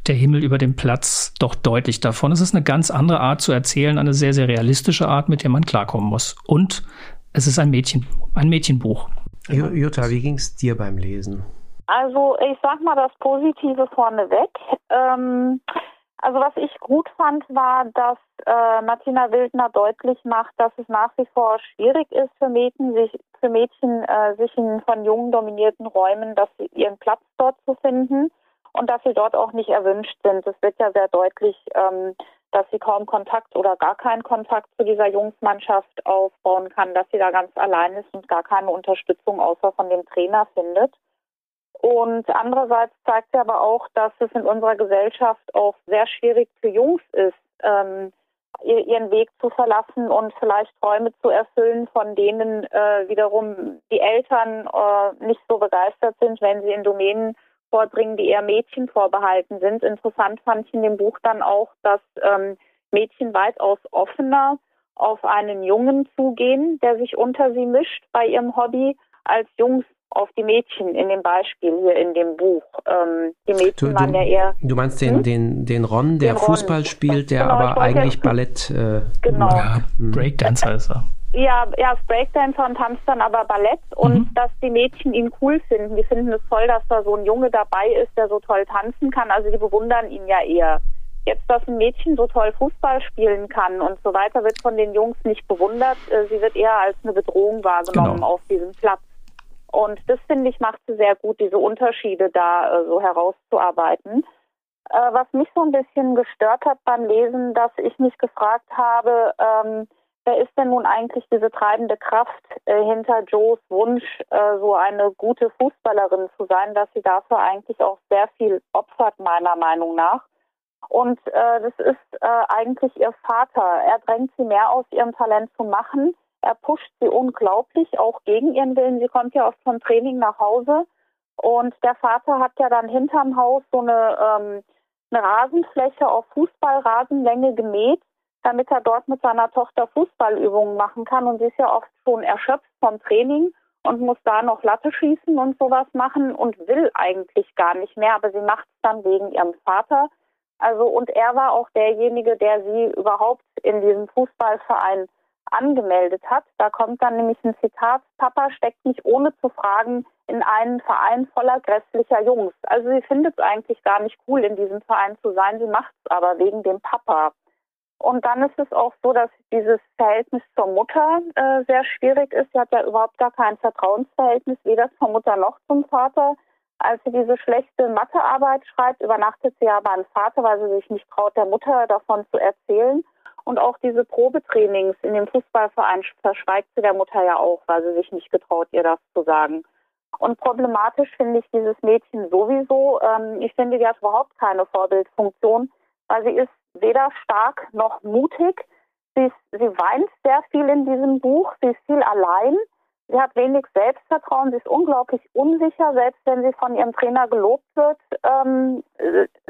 der Himmel über dem Platz doch deutlich davon. Es ist eine ganz andere Art zu erzählen, eine sehr, sehr realistische Art, mit der man klarkommen muss. Und es ist ein Mädchen, ein Mädchenbuch. Jutta, wie ging es dir beim Lesen? Also ich sag mal das Positive vorneweg. Ähm, also was ich gut fand, war, dass äh, Martina Wildner deutlich macht, dass es nach wie vor schwierig ist für Mädchen, sich für Mädchen äh, sich in von Jungen dominierten Räumen, dass sie ihren Platz dort zu finden und dass sie dort auch nicht erwünscht sind. Es wird ja sehr deutlich, ähm, dass sie kaum Kontakt oder gar keinen Kontakt zu dieser Jungsmannschaft aufbauen kann, dass sie da ganz allein ist und gar keine Unterstützung außer von dem Trainer findet. Und andererseits zeigt sie aber auch, dass es in unserer Gesellschaft auch sehr schwierig für Jungs ist, ähm, ihren Weg zu verlassen und vielleicht Träume zu erfüllen, von denen äh, wiederum die Eltern äh, nicht so begeistert sind, wenn sie in Domänen vordringen, die eher Mädchen vorbehalten sind. Interessant fand ich in dem Buch dann auch, dass ähm, Mädchen weitaus offener auf einen Jungen zugehen, der sich unter sie mischt bei ihrem Hobby, als Jungs auf die Mädchen in dem Beispiel hier in dem Buch. Ähm, die Mädchen du, waren ja eher. Du meinst den, hm? den, den Ron, der den Fußball Ron. spielt, der genau, aber eigentlich Ballett. Äh, genau. Ja, hm. Breakdancer ist er. Ja, ist Breakdancer und tanzt dann aber Ballett und mhm. dass die Mädchen ihn cool finden. Die finden es toll, dass da so ein Junge dabei ist, der so toll tanzen kann. Also die bewundern ihn ja eher. Jetzt, dass ein Mädchen so toll Fußball spielen kann und so weiter, wird von den Jungs nicht bewundert. Äh, sie wird eher als eine Bedrohung wahrgenommen genau. auf diesem Platz. Und das finde ich macht sie sehr gut, diese Unterschiede da äh, so herauszuarbeiten. Äh, was mich so ein bisschen gestört hat beim Lesen, dass ich mich gefragt habe, ähm, wer ist denn nun eigentlich diese treibende Kraft äh, hinter Joes Wunsch, äh, so eine gute Fußballerin zu sein, dass sie dafür eigentlich auch sehr viel opfert, meiner Meinung nach. Und äh, das ist äh, eigentlich ihr Vater. Er drängt sie mehr aus ihrem Talent zu machen er pusht sie unglaublich, auch gegen ihren Willen. Sie kommt ja oft vom Training nach Hause und der Vater hat ja dann hinterm Haus so eine, ähm, eine Rasenfläche auf Fußballrasenlänge gemäht, damit er dort mit seiner Tochter Fußballübungen machen kann. Und sie ist ja oft schon erschöpft vom Training und muss da noch Latte schießen und sowas machen und will eigentlich gar nicht mehr, aber sie macht es dann wegen ihrem Vater. Also und er war auch derjenige, der sie überhaupt in diesem Fußballverein angemeldet hat. Da kommt dann nämlich ein Zitat, Papa steckt mich ohne zu fragen in einen Verein voller grässlicher Jungs. Also sie findet es eigentlich gar nicht cool, in diesem Verein zu sein. Sie macht es aber wegen dem Papa. Und dann ist es auch so, dass dieses Verhältnis zur Mutter äh, sehr schwierig ist. Sie hat ja überhaupt gar kein Vertrauensverhältnis, weder zur Mutter noch zum Vater. Als sie diese schlechte Mathearbeit schreibt, übernachtet sie ja beim Vater, weil sie sich nicht traut, der Mutter davon zu erzählen. Und auch diese Probetrainings in dem Fußballverein verschweigt sie der Mutter ja auch, weil sie sich nicht getraut, ihr das zu sagen. Und problematisch finde ich dieses Mädchen sowieso. Ähm, ich finde, die hat überhaupt keine Vorbildfunktion, weil sie ist weder stark noch mutig. Sie, ist, sie weint sehr viel in diesem Buch. Sie ist viel allein. Sie hat wenig Selbstvertrauen. Sie ist unglaublich unsicher, selbst wenn sie von ihrem Trainer gelobt wird. Ähm,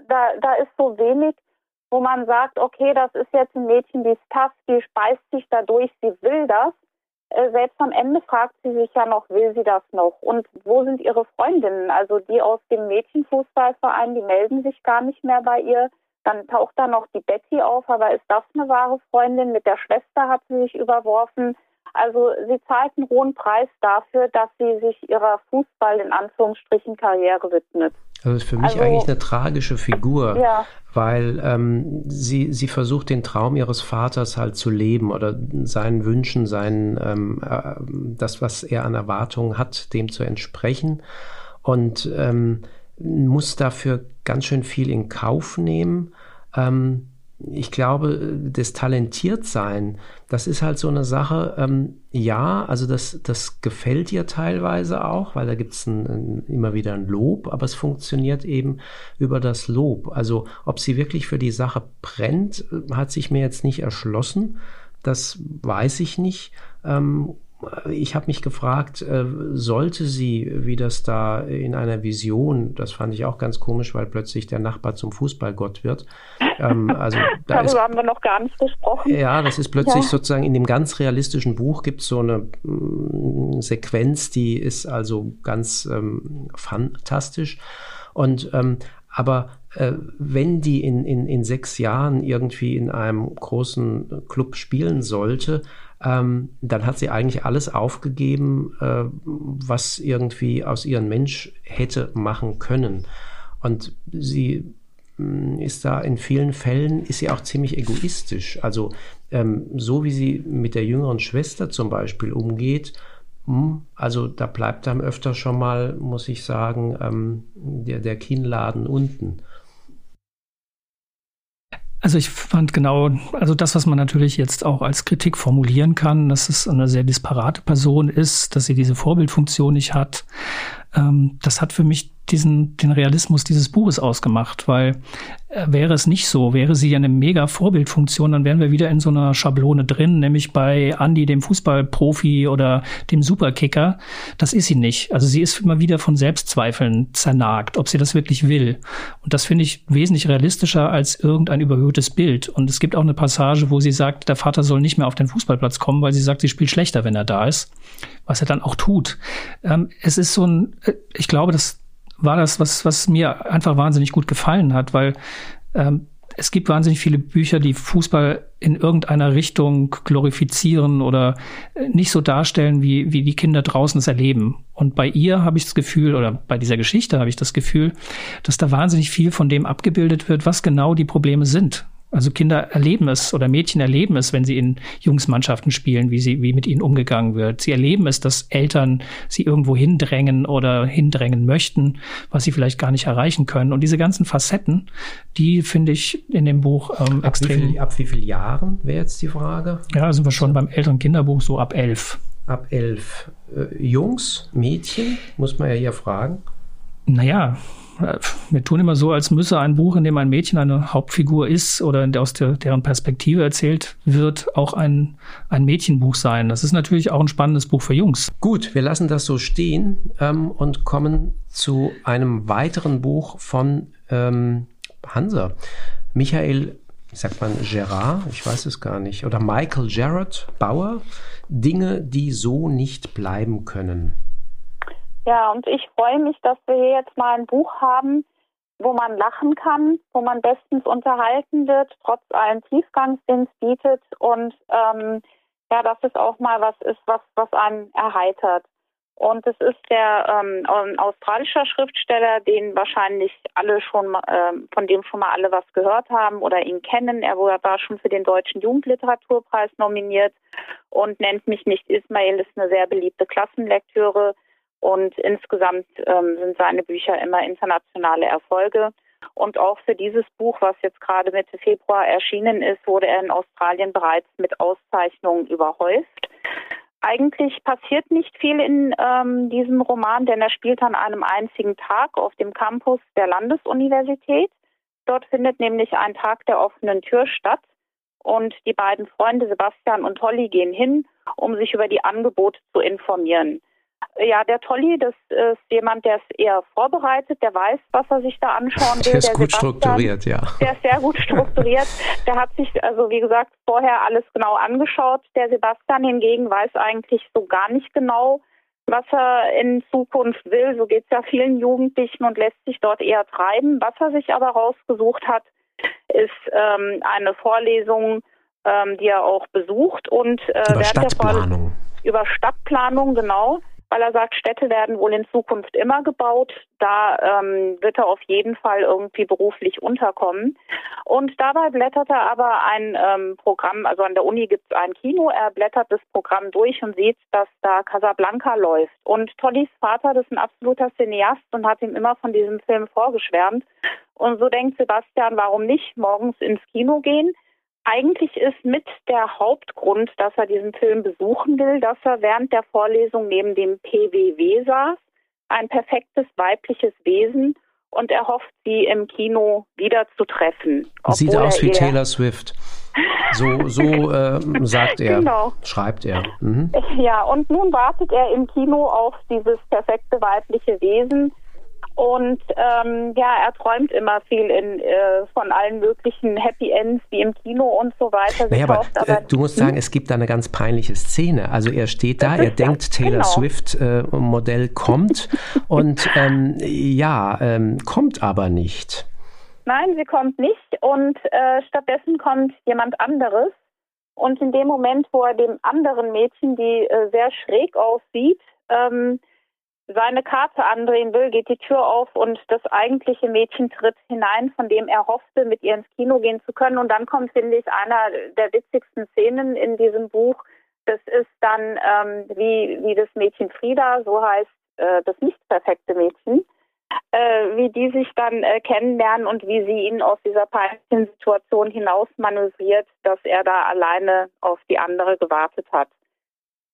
da, da ist so wenig wo man sagt, okay, das ist jetzt ein Mädchen, die ist tough, die speist sich dadurch, sie will das. Äh, selbst am Ende fragt sie sich ja noch, will sie das noch? Und wo sind ihre Freundinnen? Also die aus dem Mädchenfußballverein, die melden sich gar nicht mehr bei ihr. Dann taucht da noch die Betty auf, aber ist das eine wahre Freundin? Mit der Schwester hat sie sich überworfen. Also sie zahlt einen hohen Preis dafür, dass sie sich ihrer Fußball in Anführungsstrichen Karriere widmet. Das ist für mich also, eigentlich eine tragische Figur, ja. weil ähm, sie, sie versucht, den Traum ihres Vaters halt zu leben oder seinen Wünschen, seinen, ähm, äh, das, was er an Erwartungen hat, dem zu entsprechen und ähm, muss dafür ganz schön viel in Kauf nehmen. Ähm, ich glaube, das Talentiertsein, das ist halt so eine Sache, ähm, ja, also das, das gefällt ihr teilweise auch, weil da gibt es immer wieder ein Lob, aber es funktioniert eben über das Lob. Also ob sie wirklich für die Sache brennt, hat sich mir jetzt nicht erschlossen. Das weiß ich nicht. Ähm, ich habe mich gefragt, äh, sollte sie, wie das da in einer Vision, das fand ich auch ganz komisch, weil plötzlich der Nachbar zum Fußballgott wird. Ähm, also da Darüber ist, haben wir noch gar nicht gesprochen. Ja, das ist plötzlich ja. sozusagen in dem ganz realistischen Buch gibt es so eine mh, mm, Sequenz, die ist also ganz ähm, fantastisch. Und ähm, aber äh, wenn die in, in, in sechs Jahren irgendwie in einem großen Club spielen sollte, ähm, dann hat sie eigentlich alles aufgegeben, äh, was irgendwie aus ihrem Mensch hätte machen können. Und sie mm, ist da in vielen Fällen, ist sie auch ziemlich egoistisch. Also ähm, so wie sie mit der jüngeren Schwester zum Beispiel umgeht, hm, also da bleibt dann öfter schon mal, muss ich sagen, ähm, der, der Kinnladen unten. Also ich fand genau, also das, was man natürlich jetzt auch als Kritik formulieren kann, dass es eine sehr disparate Person ist, dass sie diese Vorbildfunktion nicht hat, ähm, das hat für mich diesen, den Realismus dieses Buches ausgemacht, weil äh, wäre es nicht so, wäre sie ja eine mega Vorbildfunktion, dann wären wir wieder in so einer Schablone drin, nämlich bei Andy, dem Fußballprofi oder dem Superkicker. Das ist sie nicht. Also sie ist immer wieder von Selbstzweifeln zernagt, ob sie das wirklich will. Und das finde ich wesentlich realistischer als irgendein überhöhtes Bild. Und es gibt auch eine Passage, wo sie sagt, der Vater soll nicht mehr auf den Fußballplatz kommen, weil sie sagt, sie spielt schlechter, wenn er da ist. Was er dann auch tut. Ähm, es ist so ein, äh, ich glaube, das war das, was, was mir einfach wahnsinnig gut gefallen hat, weil ähm, es gibt wahnsinnig viele Bücher, die Fußball in irgendeiner Richtung glorifizieren oder äh, nicht so darstellen, wie, wie die Kinder draußen es erleben. Und bei ihr habe ich das Gefühl, oder bei dieser Geschichte habe ich das Gefühl, dass da wahnsinnig viel von dem abgebildet wird, was genau die Probleme sind. Also Kinder erleben es oder Mädchen erleben es, wenn sie in Jungsmannschaften spielen, wie sie, wie mit ihnen umgegangen wird. Sie erleben es, dass Eltern sie irgendwo hindrängen oder hindrängen möchten, was sie vielleicht gar nicht erreichen können. Und diese ganzen Facetten, die finde ich in dem Buch ähm, ab extrem. Wie viel, ab wie vielen Jahren wäre jetzt die Frage? Ja, sind wir schon beim älteren Kinderbuch so ab elf. Ab elf. Äh, Jungs, Mädchen, muss man ja hier fragen. Naja, wir tun immer so, als müsse ein Buch, in dem ein Mädchen eine Hauptfigur ist oder aus der, deren Perspektive erzählt wird, auch ein, ein Mädchenbuch sein. Das ist natürlich auch ein spannendes Buch für Jungs. Gut, wir lassen das so stehen ähm, und kommen zu einem weiteren Buch von ähm, Hansa. Michael, sagt man Gerard? Ich weiß es gar nicht. Oder Michael Gerard Bauer. Dinge, die so nicht bleiben können. Ja, und ich freue mich, dass wir hier jetzt mal ein Buch haben, wo man lachen kann, wo man bestens unterhalten wird, trotz allen Tiefgangs, den es bietet und ähm, ja, dass es auch mal was ist, was, was einen erheitert. Und es ist der ähm, australischer Schriftsteller, den wahrscheinlich alle schon, ähm, von dem schon mal alle was gehört haben oder ihn kennen. Er war schon für den Deutschen Jugendliteraturpreis nominiert und nennt mich nicht Ismail, ist eine sehr beliebte Klassenlektüre und insgesamt ähm, sind seine Bücher immer internationale Erfolge. Und auch für dieses Buch, was jetzt gerade Mitte Februar erschienen ist, wurde er in Australien bereits mit Auszeichnungen überhäuft. Eigentlich passiert nicht viel in ähm, diesem Roman, denn er spielt an einem einzigen Tag auf dem Campus der Landesuniversität. Dort findet nämlich ein Tag der offenen Tür statt. Und die beiden Freunde Sebastian und Holly gehen hin, um sich über die Angebote zu informieren. Ja, der Tolli, das ist jemand, der ist eher vorbereitet, der weiß, was er sich da anschauen will. Der ist der gut strukturiert, ja. Der ist sehr gut strukturiert. der hat sich, also wie gesagt, vorher alles genau angeschaut. Der Sebastian hingegen weiß eigentlich so gar nicht genau, was er in Zukunft will. So geht es ja vielen Jugendlichen und lässt sich dort eher treiben. Was er sich aber rausgesucht hat, ist ähm, eine Vorlesung, ähm, die er auch besucht und äh, über Stadtplanung. über Stadtplanung, genau weil er sagt, Städte werden wohl in Zukunft immer gebaut. Da ähm, wird er auf jeden Fall irgendwie beruflich unterkommen. Und dabei blättert er aber ein ähm, Programm, also an der Uni gibt es ein Kino, er blättert das Programm durch und sieht, dass da Casablanca läuft. Und Tollys Vater, das ist ein absoluter Cineast und hat ihm immer von diesem Film vorgeschwärmt. Und so denkt Sebastian, warum nicht morgens ins Kino gehen? Eigentlich ist mit der Hauptgrund, dass er diesen Film besuchen will, dass er während der Vorlesung neben dem PWW saß, ein perfektes weibliches Wesen, und er hofft, sie im Kino wiederzutreffen. Sieht aus wie Taylor Swift. So, so äh, sagt er, genau. schreibt er. Mhm. Ja, und nun wartet er im Kino auf dieses perfekte weibliche Wesen, und ähm, ja, er träumt immer viel in, äh, von allen möglichen Happy Ends wie im Kino und so weiter. Naja, aber, aber äh, du musst sagen, hm? es gibt da eine ganz peinliche Szene. Also er steht da, er denkt, Taylor genau. Swift äh, Modell kommt und ähm, ja, ähm, kommt aber nicht. Nein, sie kommt nicht und äh, stattdessen kommt jemand anderes. Und in dem Moment, wo er dem anderen Mädchen, die äh, sehr schräg aussieht, ähm, seine Karte andrehen will, geht die Tür auf und das eigentliche Mädchen tritt hinein, von dem er hoffte, mit ihr ins Kino gehen zu können. Und dann kommt, finde ich, einer der witzigsten Szenen in diesem Buch. Das ist dann ähm, wie, wie das Mädchen Frieda, so heißt äh, das nicht perfekte Mädchen, äh, wie die sich dann äh, kennenlernen und wie sie ihn aus dieser peinlichen Situation hinaus manövriert, dass er da alleine auf die andere gewartet hat.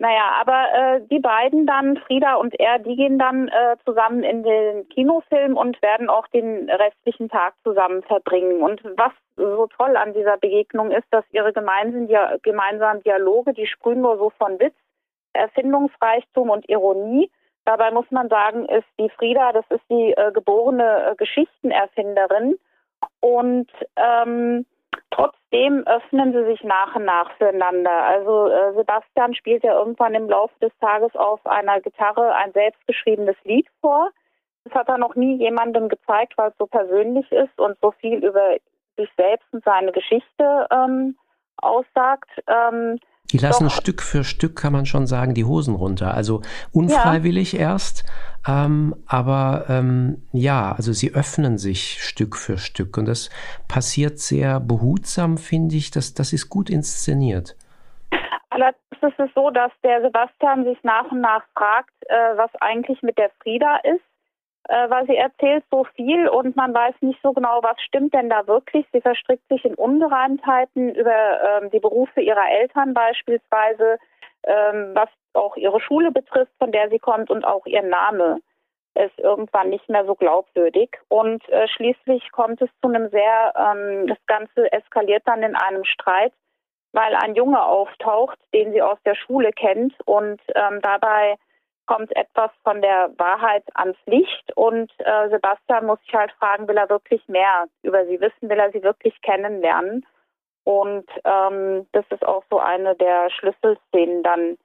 Naja, aber äh, die beiden dann, Frieda und er, die gehen dann äh, zusammen in den Kinofilm und werden auch den restlichen Tag zusammen verbringen. Und was so toll an dieser Begegnung ist, dass ihre gemeinsamen Dialoge, die sprühen nur so von Witz, Erfindungsreichtum und Ironie. Dabei muss man sagen, ist die Frieda, das ist die äh, geborene äh, Geschichtenerfinderin. Und ähm, Trotzdem öffnen sie sich nach und nach füreinander. Also äh, Sebastian spielt ja irgendwann im Laufe des Tages auf einer Gitarre ein selbstgeschriebenes Lied vor. Das hat er noch nie jemandem gezeigt, weil es so persönlich ist und so viel über sich selbst und seine Geschichte ähm, aussagt. Ähm, die lassen Doch. Stück für Stück, kann man schon sagen, die Hosen runter. Also unfreiwillig ja. erst, ähm, aber ähm, ja, also sie öffnen sich Stück für Stück und das passiert sehr behutsam, finde ich. Das, das ist gut inszeniert. Allerdings ist es so, dass der Sebastian sich nach und nach fragt, äh, was eigentlich mit der Frieda ist äh, weil sie erzählt so viel und man weiß nicht so genau, was stimmt denn da wirklich. Sie verstrickt sich in Ungereimtheiten über ähm, die Berufe ihrer Eltern beispielsweise, ähm, was auch ihre Schule betrifft, von der sie kommt und auch ihr Name ist irgendwann nicht mehr so glaubwürdig. Und äh, schließlich kommt es zu einem sehr, ähm, das Ganze eskaliert dann in einem Streit, weil ein Junge auftaucht, den sie aus der Schule kennt und ähm, dabei kommt etwas von der Wahrheit ans Licht und äh, Sebastian muss sich halt fragen, will er wirklich mehr über sie wissen, will er sie wirklich kennenlernen? Und ähm, das ist auch so eine der Schlüsselszenen dann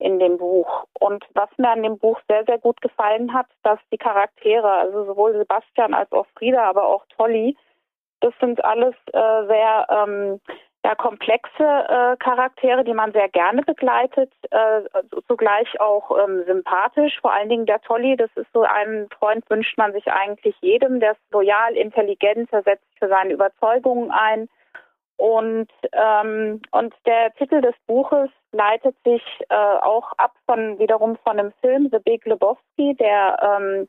in dem Buch. Und was mir an dem Buch sehr, sehr gut gefallen hat, dass die Charaktere, also sowohl Sebastian als auch Frieda, aber auch Tolly, das sind alles äh, sehr ähm, ja, komplexe äh, Charaktere, die man sehr gerne begleitet, äh, zugleich auch ähm, sympathisch. Vor allen Dingen der Tolly, das ist so ein Freund, wünscht man sich eigentlich jedem. Der ist loyal, intelligent, er setzt für seine Überzeugungen ein. Und, ähm, und der Titel des Buches leitet sich äh, auch ab von wiederum von einem Film, The Big Lebowski, der ähm,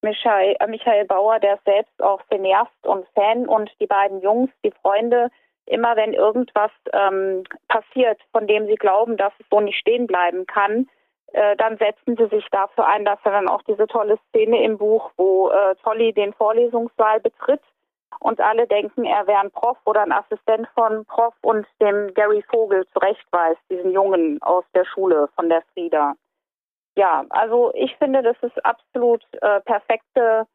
Michael, äh, Michael Bauer, der selbst auch Cineast und Fan und die beiden Jungs, die Freunde, immer wenn irgendwas ähm, passiert, von dem sie glauben, dass es so nicht stehen bleiben kann, äh, dann setzen sie sich dafür ein, dass er dann auch diese tolle Szene im Buch, wo äh, Tolly den Vorlesungssaal betritt und alle denken, er wäre ein Prof oder ein Assistent von Prof und dem Gary Vogel zurechtweist, diesen Jungen aus der Schule von der Frieda. Ja, also ich finde, das ist absolut äh, perfekte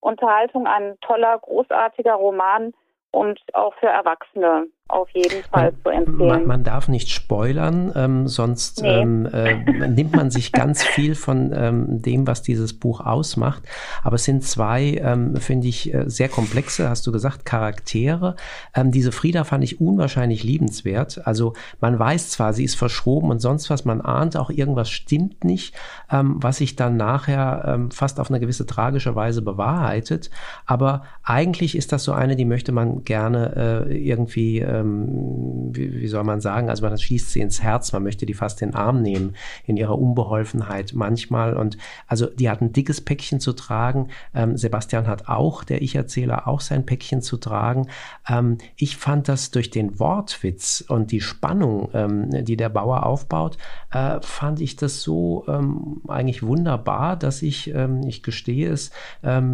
Unterhaltung, ein toller, großartiger Roman, und auch für Erwachsene auf jeden Fall man, zu empfehlen. Man, man, darf nicht spoilern, ähm, sonst nee. ähm, äh, nimmt man sich ganz viel von ähm, dem, was dieses Buch ausmacht. Aber es sind zwei, ähm, finde ich, äh, sehr komplexe, hast du gesagt, Charaktere. Ähm, diese Frieda fand ich unwahrscheinlich liebenswert. Also man weiß zwar, sie ist verschroben und sonst was, man ahnt auch, irgendwas stimmt nicht, ähm, was sich dann nachher fast auf eine gewisse tragische Weise bewahrheitet. Aber eigentlich ist das so eine, die möchte man gerne äh, irgendwie ähm, wie, wie, soll man sagen, also man schießt sie ins Herz, man möchte die fast den Arm nehmen in ihrer Unbeholfenheit manchmal. Und also die hat ein dickes Päckchen zu tragen. Ähm, Sebastian hat auch, der Ich-Erzähler, auch sein Päckchen zu tragen. Ähm, ich fand das durch den Wortwitz und die Spannung, ähm, die der Bauer aufbaut, äh, fand ich das so ähm, eigentlich wunderbar, dass ich, ähm, ich gestehe es,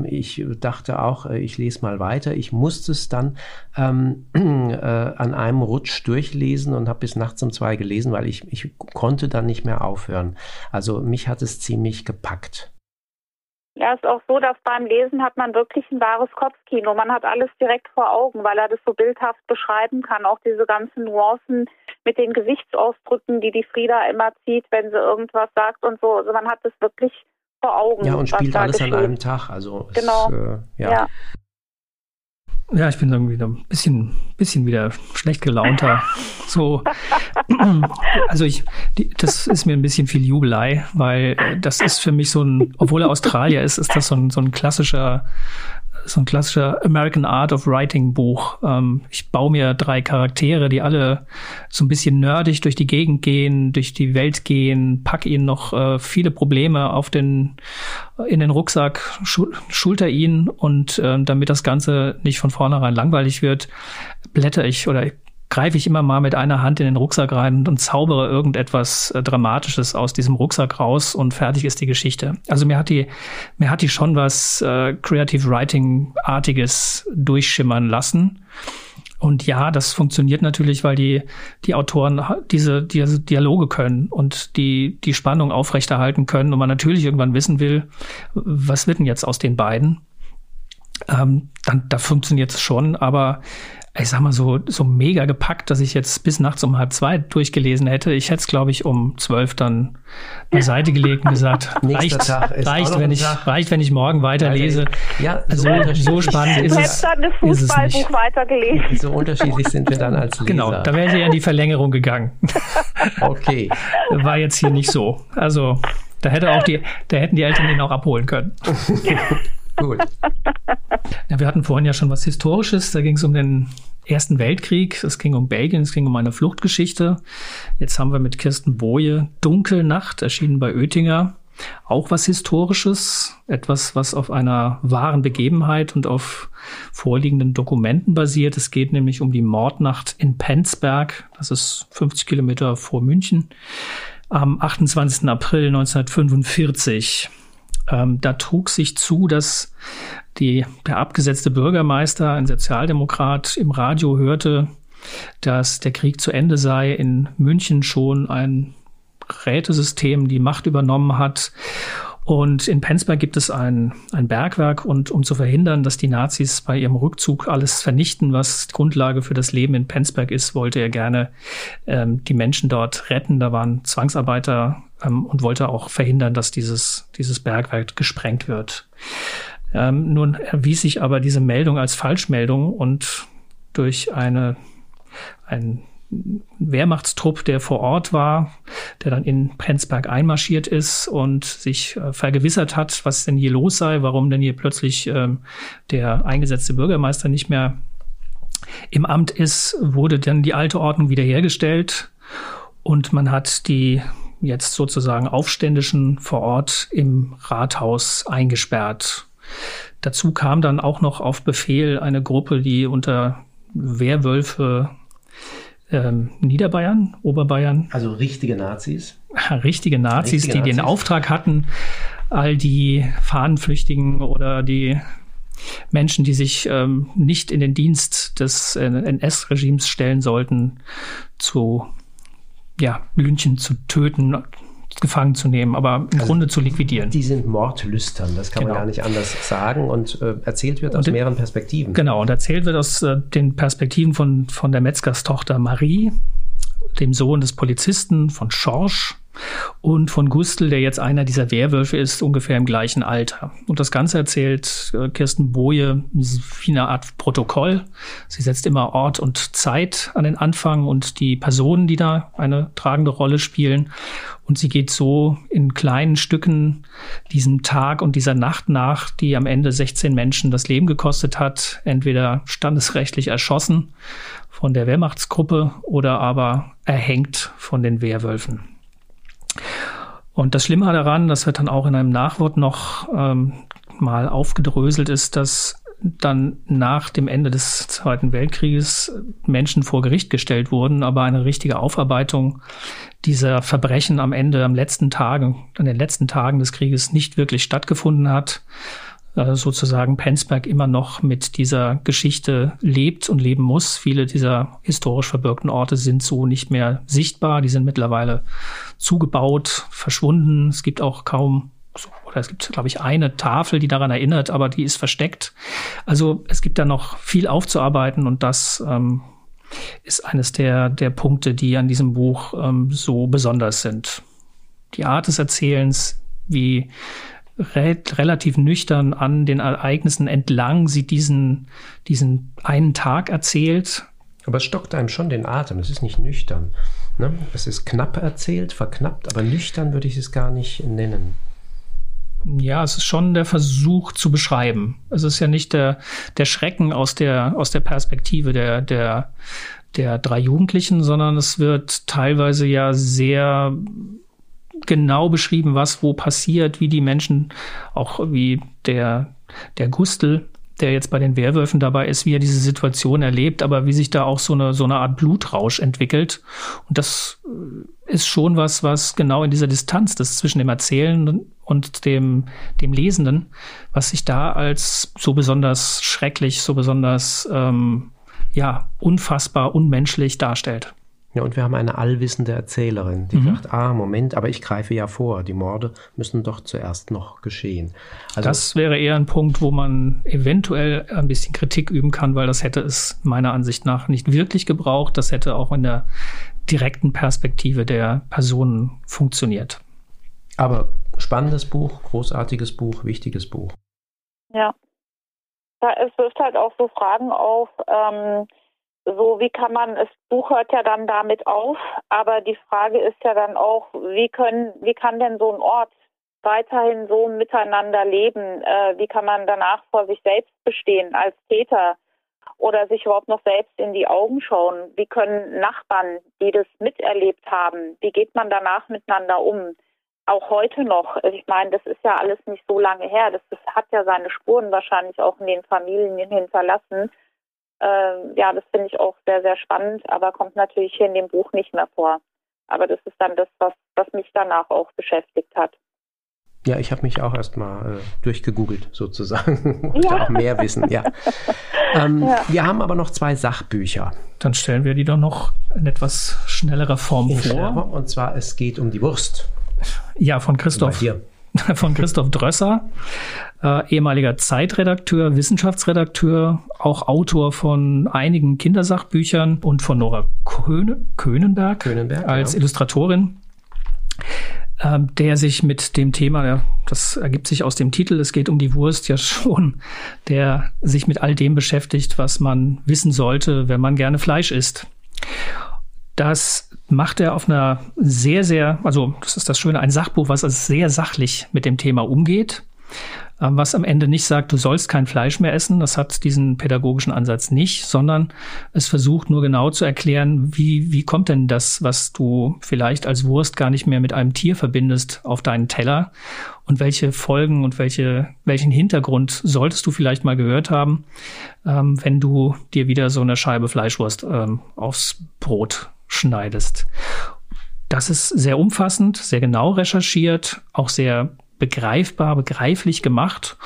ich dachte auch, äh, ich lese mal weiter. Ich musste es dann äh, an einem Rutsch durchlesen und habe bis nachts um zwei gelesen, weil ich, ich konnte dann nicht mehr aufhören. Also mich hat es ziemlich gepackt. Ja, ist auch so, dass beim Lesen hat man wirklich ein wahres Kopfkino. Man hat alles direkt vor Augen, weil er das so bildhaft beschreiben kann. Auch diese ganzen Nuancen mit den Gesichtsausdrücken, die die Frieda immer zieht, wenn sie irgendwas sagt und so. Also man hat das wirklich vor Augen. Ja, und spielt alles an einem Tag. Also genau. Ist, äh, ja. ja. Ja, ich bin irgendwie ein bisschen, bisschen wieder schlecht gelaunter. So, also ich, die, das ist mir ein bisschen viel Jubelei, weil das ist für mich so ein, obwohl er Australier ist, ist das so ein, so ein klassischer so ein klassischer American Art of Writing Buch. Ähm, ich baue mir drei Charaktere, die alle so ein bisschen nerdig durch die Gegend gehen, durch die Welt gehen, pack ihnen noch äh, viele Probleme auf den, in den Rucksack, schul schulter ihn und äh, damit das Ganze nicht von vornherein langweilig wird, blätter ich oder greife ich immer mal mit einer Hand in den Rucksack rein und zaubere irgendetwas äh, Dramatisches aus diesem Rucksack raus und fertig ist die Geschichte. Also mir hat die, mir hat die schon was äh, Creative Writing artiges durchschimmern lassen. Und ja, das funktioniert natürlich, weil die, die Autoren diese, diese Dialoge können und die, die Spannung aufrechterhalten können und man natürlich irgendwann wissen will, was wird denn jetzt aus den beiden? Ähm, dann, da funktioniert es schon, aber ich sag mal so, so mega gepackt, dass ich jetzt bis nachts um halb zwei durchgelesen hätte. Ich hätte es, glaube ich, um zwölf dann beiseite gelegt und gesagt, reicht, reicht, wenn ich, reicht, wenn ich morgen weiterlese. Ja, so, also, so spannend ist es. dann das Fußballbuch weitergelesen. So unterschiedlich sind wir dann als genau, Leser. Genau, da wäre ich ja in die Verlängerung gegangen. Okay. War jetzt hier nicht so. Also, da hätte auch die, da hätten die Eltern ihn auch abholen können. Gut. Ja, wir hatten vorhin ja schon was Historisches. Da ging es um den Ersten Weltkrieg. Es ging um Belgien. Es ging um eine Fluchtgeschichte. Jetzt haben wir mit Kirsten Boje Dunkelnacht erschienen bei Oettinger. Auch was Historisches, etwas, was auf einer wahren Begebenheit und auf vorliegenden Dokumenten basiert. Es geht nämlich um die Mordnacht in Penzberg. Das ist 50 Kilometer vor München. Am 28. April 1945. Ähm, da trug sich zu, dass die, der abgesetzte Bürgermeister, ein Sozialdemokrat, im Radio hörte, dass der Krieg zu Ende sei, in München schon ein Rätesystem die Macht übernommen hat. Und in Penzberg gibt es ein, ein Bergwerk und um zu verhindern, dass die Nazis bei ihrem Rückzug alles vernichten, was Grundlage für das Leben in Penzberg ist, wollte er gerne ähm, die Menschen dort retten. Da waren Zwangsarbeiter ähm, und wollte auch verhindern, dass dieses, dieses Bergwerk gesprengt wird. Ähm, nun erwies sich aber diese Meldung als Falschmeldung und durch eine, ein Wehrmachtstrupp, der vor Ort war, der dann in Prenzberg einmarschiert ist und sich äh, vergewissert hat, was denn hier los sei, warum denn hier plötzlich ähm, der eingesetzte Bürgermeister nicht mehr im Amt ist, wurde dann die alte Ordnung wiederhergestellt und man hat die jetzt sozusagen Aufständischen vor Ort im Rathaus eingesperrt. Dazu kam dann auch noch auf Befehl eine Gruppe, die unter Wehrwölfe ähm, Niederbayern, Oberbayern. Also richtige Nazis. Richtige Nazis, richtige die Nazis. den Auftrag hatten, all die Fahnenflüchtigen oder die Menschen, die sich ähm, nicht in den Dienst des äh, NS-Regimes stellen sollten, zu ja, Lynchen zu töten, gefangen zu nehmen, aber im also Grunde zu liquidieren. Die sind mordlüstern, das kann genau. man gar nicht anders sagen. Und äh, erzählt wird aus und, mehreren Perspektiven. Genau, und erzählt wird aus äh, den Perspektiven von, von der Metzgerstochter Marie, dem Sohn des Polizisten von Schorsch und von Gustl, der jetzt einer dieser Werwölfe ist, ungefähr im gleichen Alter. Und das Ganze erzählt äh, Kirsten Boje wie eine Art Protokoll. Sie setzt immer Ort und Zeit an den Anfang und die Personen, die da eine tragende Rolle spielen. Und sie geht so in kleinen Stücken diesem Tag und dieser Nacht nach, die am Ende 16 Menschen das Leben gekostet hat, entweder standesrechtlich erschossen von der Wehrmachtsgruppe oder aber erhängt von den Werwölfen. Und das Schlimme daran, das wird dann auch in einem Nachwort noch ähm, mal aufgedröselt, ist, dass dann nach dem Ende des Zweiten Weltkrieges Menschen vor Gericht gestellt wurden, aber eine richtige Aufarbeitung dieser Verbrechen am Ende, am letzten Tagen, an den letzten Tagen des Krieges nicht wirklich stattgefunden hat. Äh, sozusagen Penzberg immer noch mit dieser Geschichte lebt und leben muss. Viele dieser historisch verbürgten Orte sind so nicht mehr sichtbar. Die sind mittlerweile zugebaut, verschwunden. Es gibt auch kaum oder es gibt, glaube ich, eine Tafel, die daran erinnert, aber die ist versteckt. Also es gibt da noch viel aufzuarbeiten und das ähm, ist eines der, der Punkte, die an diesem Buch ähm, so besonders sind. Die Art des Erzählens, wie re relativ nüchtern an den Ereignissen entlang sie diesen, diesen einen Tag erzählt. Aber es stockt einem schon den Atem. Es ist nicht nüchtern. Ne? Es ist knapp erzählt, verknappt, aber nüchtern würde ich es gar nicht nennen. Ja, es ist schon der Versuch zu beschreiben. Es ist ja nicht der, der Schrecken aus der, aus der Perspektive der, der, der drei Jugendlichen, sondern es wird teilweise ja sehr genau beschrieben, was wo passiert, wie die Menschen, auch wie der, der Gustel, der jetzt bei den Werwölfen dabei ist, wie er diese Situation erlebt, aber wie sich da auch so eine, so eine Art Blutrausch entwickelt. Und das äh, ist schon was, was genau in dieser Distanz, das zwischen dem Erzählenden und dem, dem Lesenden, was sich da als so besonders schrecklich, so besonders, ähm, ja, unfassbar, unmenschlich darstellt. Ja, und wir haben eine allwissende Erzählerin, die mhm. sagt, ah, Moment, aber ich greife ja vor, die Morde müssen doch zuerst noch geschehen. Also, das wäre eher ein Punkt, wo man eventuell ein bisschen Kritik üben kann, weil das hätte es meiner Ansicht nach nicht wirklich gebraucht. Das hätte auch in der direkten Perspektive der Personen funktioniert. Aber spannendes Buch, großartiges Buch, wichtiges Buch. Ja. Da, es wirft halt auch so Fragen auf, ähm, so wie kann man, das Buch hört ja dann damit auf, aber die Frage ist ja dann auch, wie können, wie kann denn so ein Ort weiterhin so miteinander leben? Äh, wie kann man danach vor sich selbst bestehen als Täter oder sich überhaupt noch selbst in die Augen schauen? Wie können Nachbarn, die das miterlebt haben, wie geht man danach miteinander um? Auch heute noch. Ich meine, das ist ja alles nicht so lange her. Das, das hat ja seine Spuren wahrscheinlich auch in den Familien hinterlassen äh, ja, das finde ich auch sehr, sehr spannend, aber kommt natürlich hier in dem Buch nicht mehr vor. Aber das ist dann das, was, was mich danach auch beschäftigt hat. Ja, ich habe mich auch erstmal äh, durchgegoogelt sozusagen und ja. auch mehr wissen. Ja. Ähm, ja. Wir haben aber noch zwei Sachbücher. Dann stellen wir die doch noch in etwas schnellerer Form in vor. Und zwar es geht um die Wurst. Ja, von Christoph. Von Christoph Drösser äh, ehemaliger Zeitredakteur, Wissenschaftsredakteur, auch Autor von einigen Kindersachbüchern und von Nora Köhne, Könenberg, Könenberg als ja. Illustratorin, äh, der sich mit dem Thema, das ergibt sich aus dem Titel, es geht um die Wurst ja schon, der sich mit all dem beschäftigt, was man wissen sollte, wenn man gerne Fleisch isst. Das macht er auf einer sehr, sehr, also das ist das Schöne, ein Sachbuch, was sehr sachlich mit dem Thema umgeht. Ähm, was am Ende nicht sagt, du sollst kein Fleisch mehr essen. Das hat diesen pädagogischen Ansatz nicht, sondern es versucht nur genau zu erklären, wie, wie kommt denn das, was du vielleicht als Wurst gar nicht mehr mit einem Tier verbindest, auf deinen Teller und welche Folgen und welche, welchen Hintergrund solltest du vielleicht mal gehört haben, ähm, wenn du dir wieder so eine Scheibe Fleischwurst ähm, aufs Brot schneidest. Das ist sehr umfassend, sehr genau recherchiert, auch sehr begreifbar, begreiflich gemacht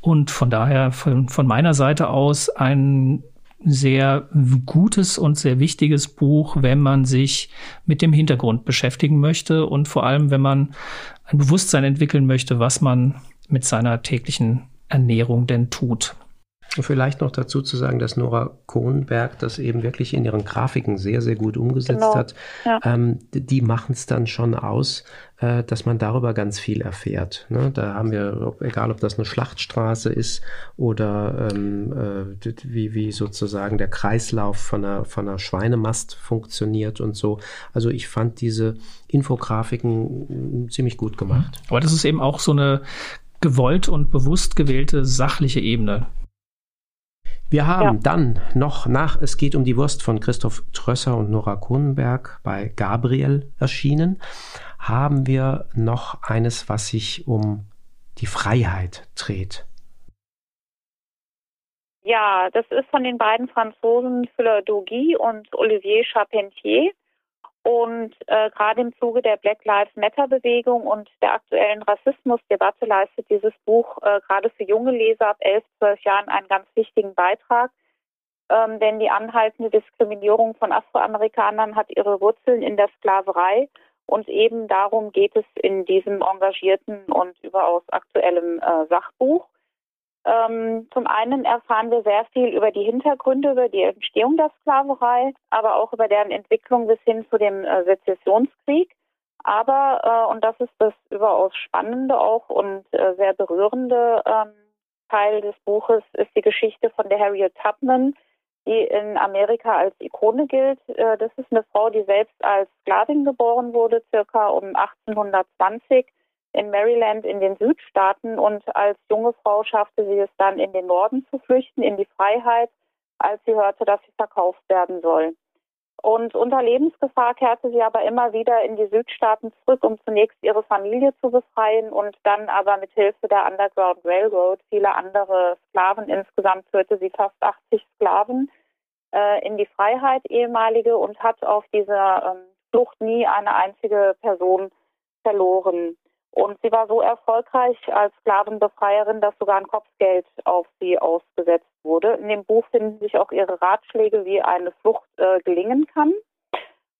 und von daher von, von meiner Seite aus ein sehr gutes und sehr wichtiges Buch, wenn man sich mit dem Hintergrund beschäftigen möchte und vor allem, wenn man ein Bewusstsein entwickeln möchte, was man mit seiner täglichen Ernährung denn tut. Und vielleicht noch dazu zu sagen, dass Nora Kohnberg das eben wirklich in ihren Grafiken sehr, sehr gut umgesetzt genau. hat. Ja. Ähm, die machen es dann schon aus, äh, dass man darüber ganz viel erfährt. Ne? Da haben wir, egal ob das eine Schlachtstraße ist oder ähm, äh, wie, wie sozusagen der Kreislauf von einer, von einer Schweinemast funktioniert und so. Also ich fand diese Infografiken ziemlich gut gemacht. Aber das ist eben auch so eine gewollt und bewusst gewählte sachliche Ebene. Wir haben ja. dann noch nach Es geht um die Wurst von Christoph Trösser und Nora Kronenberg bei Gabriel erschienen, haben wir noch eines, was sich um die Freiheit dreht. Ja, das ist von den beiden Franzosen Philor Dougy und Olivier Charpentier. Und äh, gerade im Zuge der Black Lives Matter Bewegung und der aktuellen Rassismusdebatte leistet dieses Buch äh, gerade für junge Leser ab 11, 12 Jahren einen ganz wichtigen Beitrag. Ähm, denn die anhaltende Diskriminierung von Afroamerikanern hat ihre Wurzeln in der Sklaverei. Und eben darum geht es in diesem engagierten und überaus aktuellen äh, Sachbuch. Ähm, zum einen erfahren wir sehr viel über die Hintergründe, über die Entstehung der Sklaverei, aber auch über deren Entwicklung bis hin zu dem äh, Sezessionskrieg. Aber, äh, und das ist das überaus Spannende auch und äh, sehr berührende ähm, Teil des Buches, ist die Geschichte von der Harriet Tubman, die in Amerika als Ikone gilt. Äh, das ist eine Frau, die selbst als Sklavin geboren wurde, circa um 1820 in Maryland in den Südstaaten und als junge Frau schaffte sie es dann in den Norden zu flüchten, in die Freiheit, als sie hörte, dass sie verkauft werden soll. Und unter Lebensgefahr kehrte sie aber immer wieder in die Südstaaten zurück, um zunächst ihre Familie zu befreien und dann aber mit Hilfe der Underground Railroad viele andere Sklaven. Insgesamt führte sie fast 80 Sklaven äh, in die Freiheit, ehemalige, und hat auf dieser ähm, Flucht nie eine einzige Person verloren. Und sie war so erfolgreich als Sklavenbefreierin, dass sogar ein Kopfgeld auf sie ausgesetzt wurde. In dem Buch finden sich auch ihre Ratschläge, wie eine Flucht äh, gelingen kann.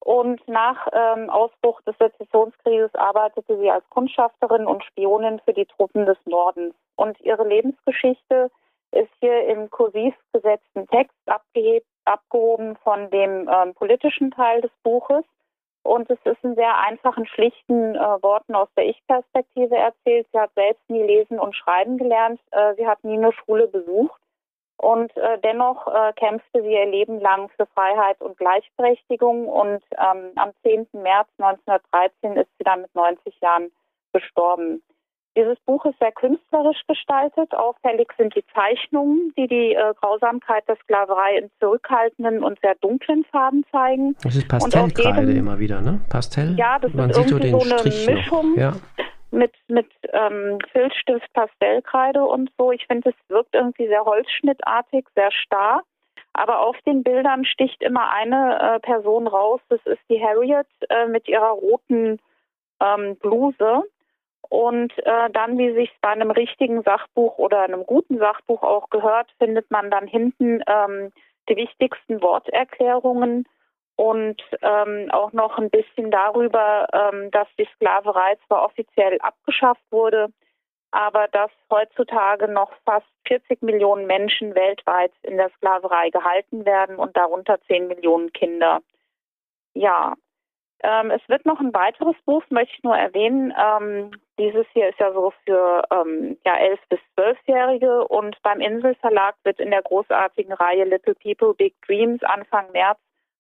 Und nach ähm, Ausbruch des Sezessionskrieges arbeitete sie als Kundschafterin und Spionin für die Truppen des Nordens. Und ihre Lebensgeschichte ist hier im kursiv gesetzten Text abgehebt, abgehoben von dem ähm, politischen Teil des Buches. Und es ist in sehr einfachen, schlichten äh, Worten aus der Ich-Perspektive erzählt. Sie hat selbst nie lesen und schreiben gelernt. Äh, sie hat nie eine Schule besucht. Und äh, dennoch äh, kämpfte sie ihr Leben lang für Freiheit und Gleichberechtigung. Und ähm, am 10. März 1913 ist sie dann mit 90 Jahren gestorben. Dieses Buch ist sehr künstlerisch gestaltet. Auffällig sind die Zeichnungen, die die äh, Grausamkeit der Sklaverei in zurückhaltenden und sehr dunklen Farben zeigen. Das ist Pastellkreide immer wieder, ne? Pastell? Ja, das Man ist irgendwie so, so eine Strich Mischung ja. mit, mit ähm, Filzstift, Pastellkreide und so. Ich finde, es wirkt irgendwie sehr holzschnittartig, sehr starr. Aber auf den Bildern sticht immer eine äh, Person raus. Das ist die Harriet äh, mit ihrer roten ähm, Bluse. Und äh, dann, wie sich bei einem richtigen Sachbuch oder einem guten Sachbuch auch gehört, findet man dann hinten ähm, die wichtigsten Worterklärungen und ähm, auch noch ein bisschen darüber, ähm, dass die Sklaverei zwar offiziell abgeschafft wurde, aber dass heutzutage noch fast 40 Millionen Menschen weltweit in der Sklaverei gehalten werden und darunter 10 Millionen Kinder. Ja, ähm, es wird noch ein weiteres Buch, möchte ich nur erwähnen. Ähm, dieses hier ist ja so für ähm, ja, 11- bis 12-Jährige und beim Inselverlag wird in der großartigen Reihe Little People, Big Dreams Anfang März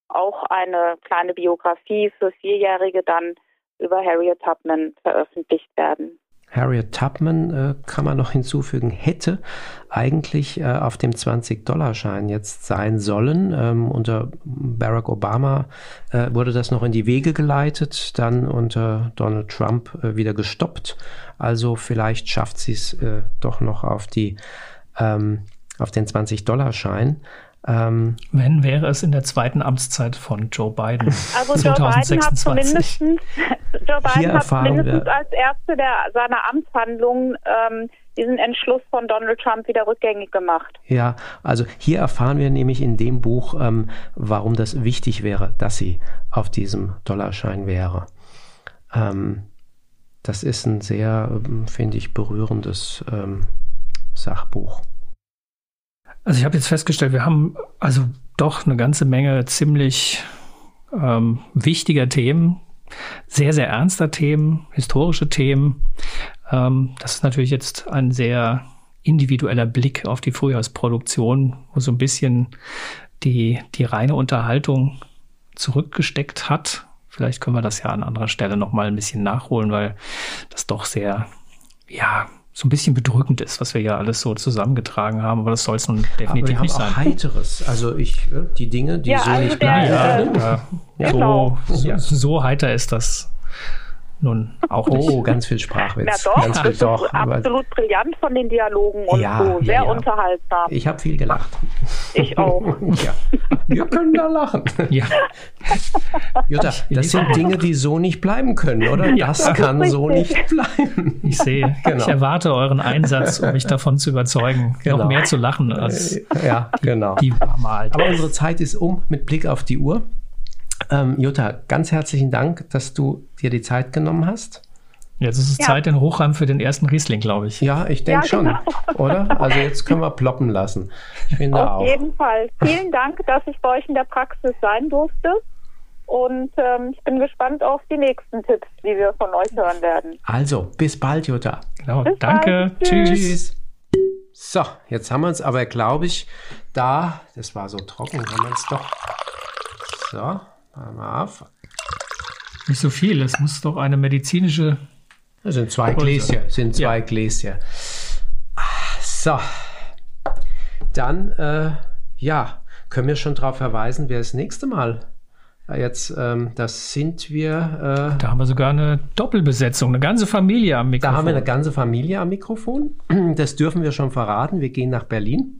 auch eine kleine Biografie für Vierjährige dann über Harriet Tubman veröffentlicht werden. Harriet Tubman äh, kann man noch hinzufügen, hätte eigentlich äh, auf dem 20-Dollar-Schein jetzt sein sollen. Ähm, unter Barack Obama äh, wurde das noch in die Wege geleitet, dann unter Donald Trump äh, wieder gestoppt. Also vielleicht schafft sie es äh, doch noch auf die ähm, auf den 20-Dollar-Schein. Ähm, Wenn wäre es in der zweiten Amtszeit von Joe Biden. Also Joe Biden hat zumindest, Joe Biden hat mindestens als erste der, seiner Amtshandlungen ähm, diesen Entschluss von Donald Trump wieder rückgängig gemacht. Ja, also hier erfahren wir nämlich in dem Buch, ähm, warum das wichtig wäre, dass sie auf diesem Dollarschein wäre. Ähm, das ist ein sehr, ähm, finde ich, berührendes ähm, Sachbuch. Also ich habe jetzt festgestellt, wir haben also doch eine ganze Menge ziemlich ähm, wichtiger Themen, sehr, sehr ernster Themen, historische Themen. Ähm, das ist natürlich jetzt ein sehr individueller Blick auf die Frühjahrsproduktion, wo so ein bisschen die, die reine Unterhaltung zurückgesteckt hat. Vielleicht können wir das ja an anderer Stelle nochmal ein bisschen nachholen, weil das doch sehr, ja, so ein bisschen bedrückend ist, was wir ja alles so zusammengetragen haben, aber das soll es nun definitiv aber nicht sein. Auch Heiteres, also ich äh, die Dinge, die ja, so also nicht bleiben. äh, ja, ja, Genau. so, Ja. so, so heiter ist das nun auch nicht. Oh, ganz viel Na Sprachwitz. doch, ganz das ist doch. Absolut brillant von den Dialogen und Ja, so. ja, Sehr ja. unterhaltsam. ich habe viel gelacht. Ich auch. ja. Wir können da lachen. Ja, Jutta, das sind Dinge, die so nicht bleiben können, oder? Ja. Das kann so nicht bleiben. ich sehe, Genau. ich erwarte euren Einsatz, um mich davon zu überzeugen, Genau. noch mehr zu lachen als Ja, genau. die war mal. Aber unsere Zeit ist um mit Blick auf die Uhr. Ähm, Jutta, ganz herzlichen Dank, dass du dir die Zeit genommen hast. Jetzt ist es Ja. Zeit in Hochheim für den ersten Riesling, glaube ich. Ja, ich denke Ja, schon, genau. oder? Also jetzt können wir ploppen lassen. Ich finde Auf auch. jeden Fall. Vielen Dank, dass ich bei euch in der Praxis sein durfte. Und ähm, ich bin gespannt auf die nächsten Tipps, die wir von euch hören werden. Also, bis bald, Jutta. Genau. Bis Danke. bald. Tschüss. Tschüss. So, jetzt haben wir uns aber, glaube ich, da, das war so trocken, haben wir uns doch. So, wir auf. Nicht so viel. Es muss doch eine medizinische. Das sind zwei. Gläser, sind zwei Ja. Gläser. So, dann, äh, ja, können wir schon darauf verweisen, wer das nächste Mal äh, jetzt, ähm, das sind wir, äh, Da haben wir sogar eine Doppelbesetzung, eine ganze Familie am Mikrofon. da haben wir eine ganze Familie am Mikrofon. Das dürfen wir schon verraten. Wir gehen nach Berlin.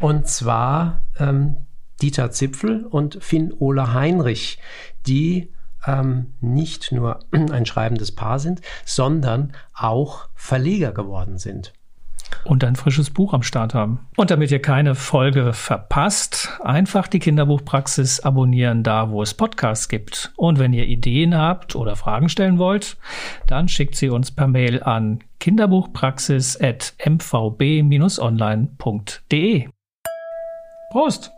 Und zwar ähm, Dieter Zipfel und Finn-Ole Heinrich, die ähm, nicht nur ein schreibendes Paar sind, sondern auch Verleger geworden sind. und ein frisches Buch am Start haben. Und damit ihr keine Folge verpasst, einfach die Kinderbuchpraxis abonnieren, da wo es Podcasts gibt. Und wenn ihr Ideen habt oder Fragen stellen wollt, dann schickt sie uns per Mail an kinderbuchpraxis.mvb-online.de. Prost!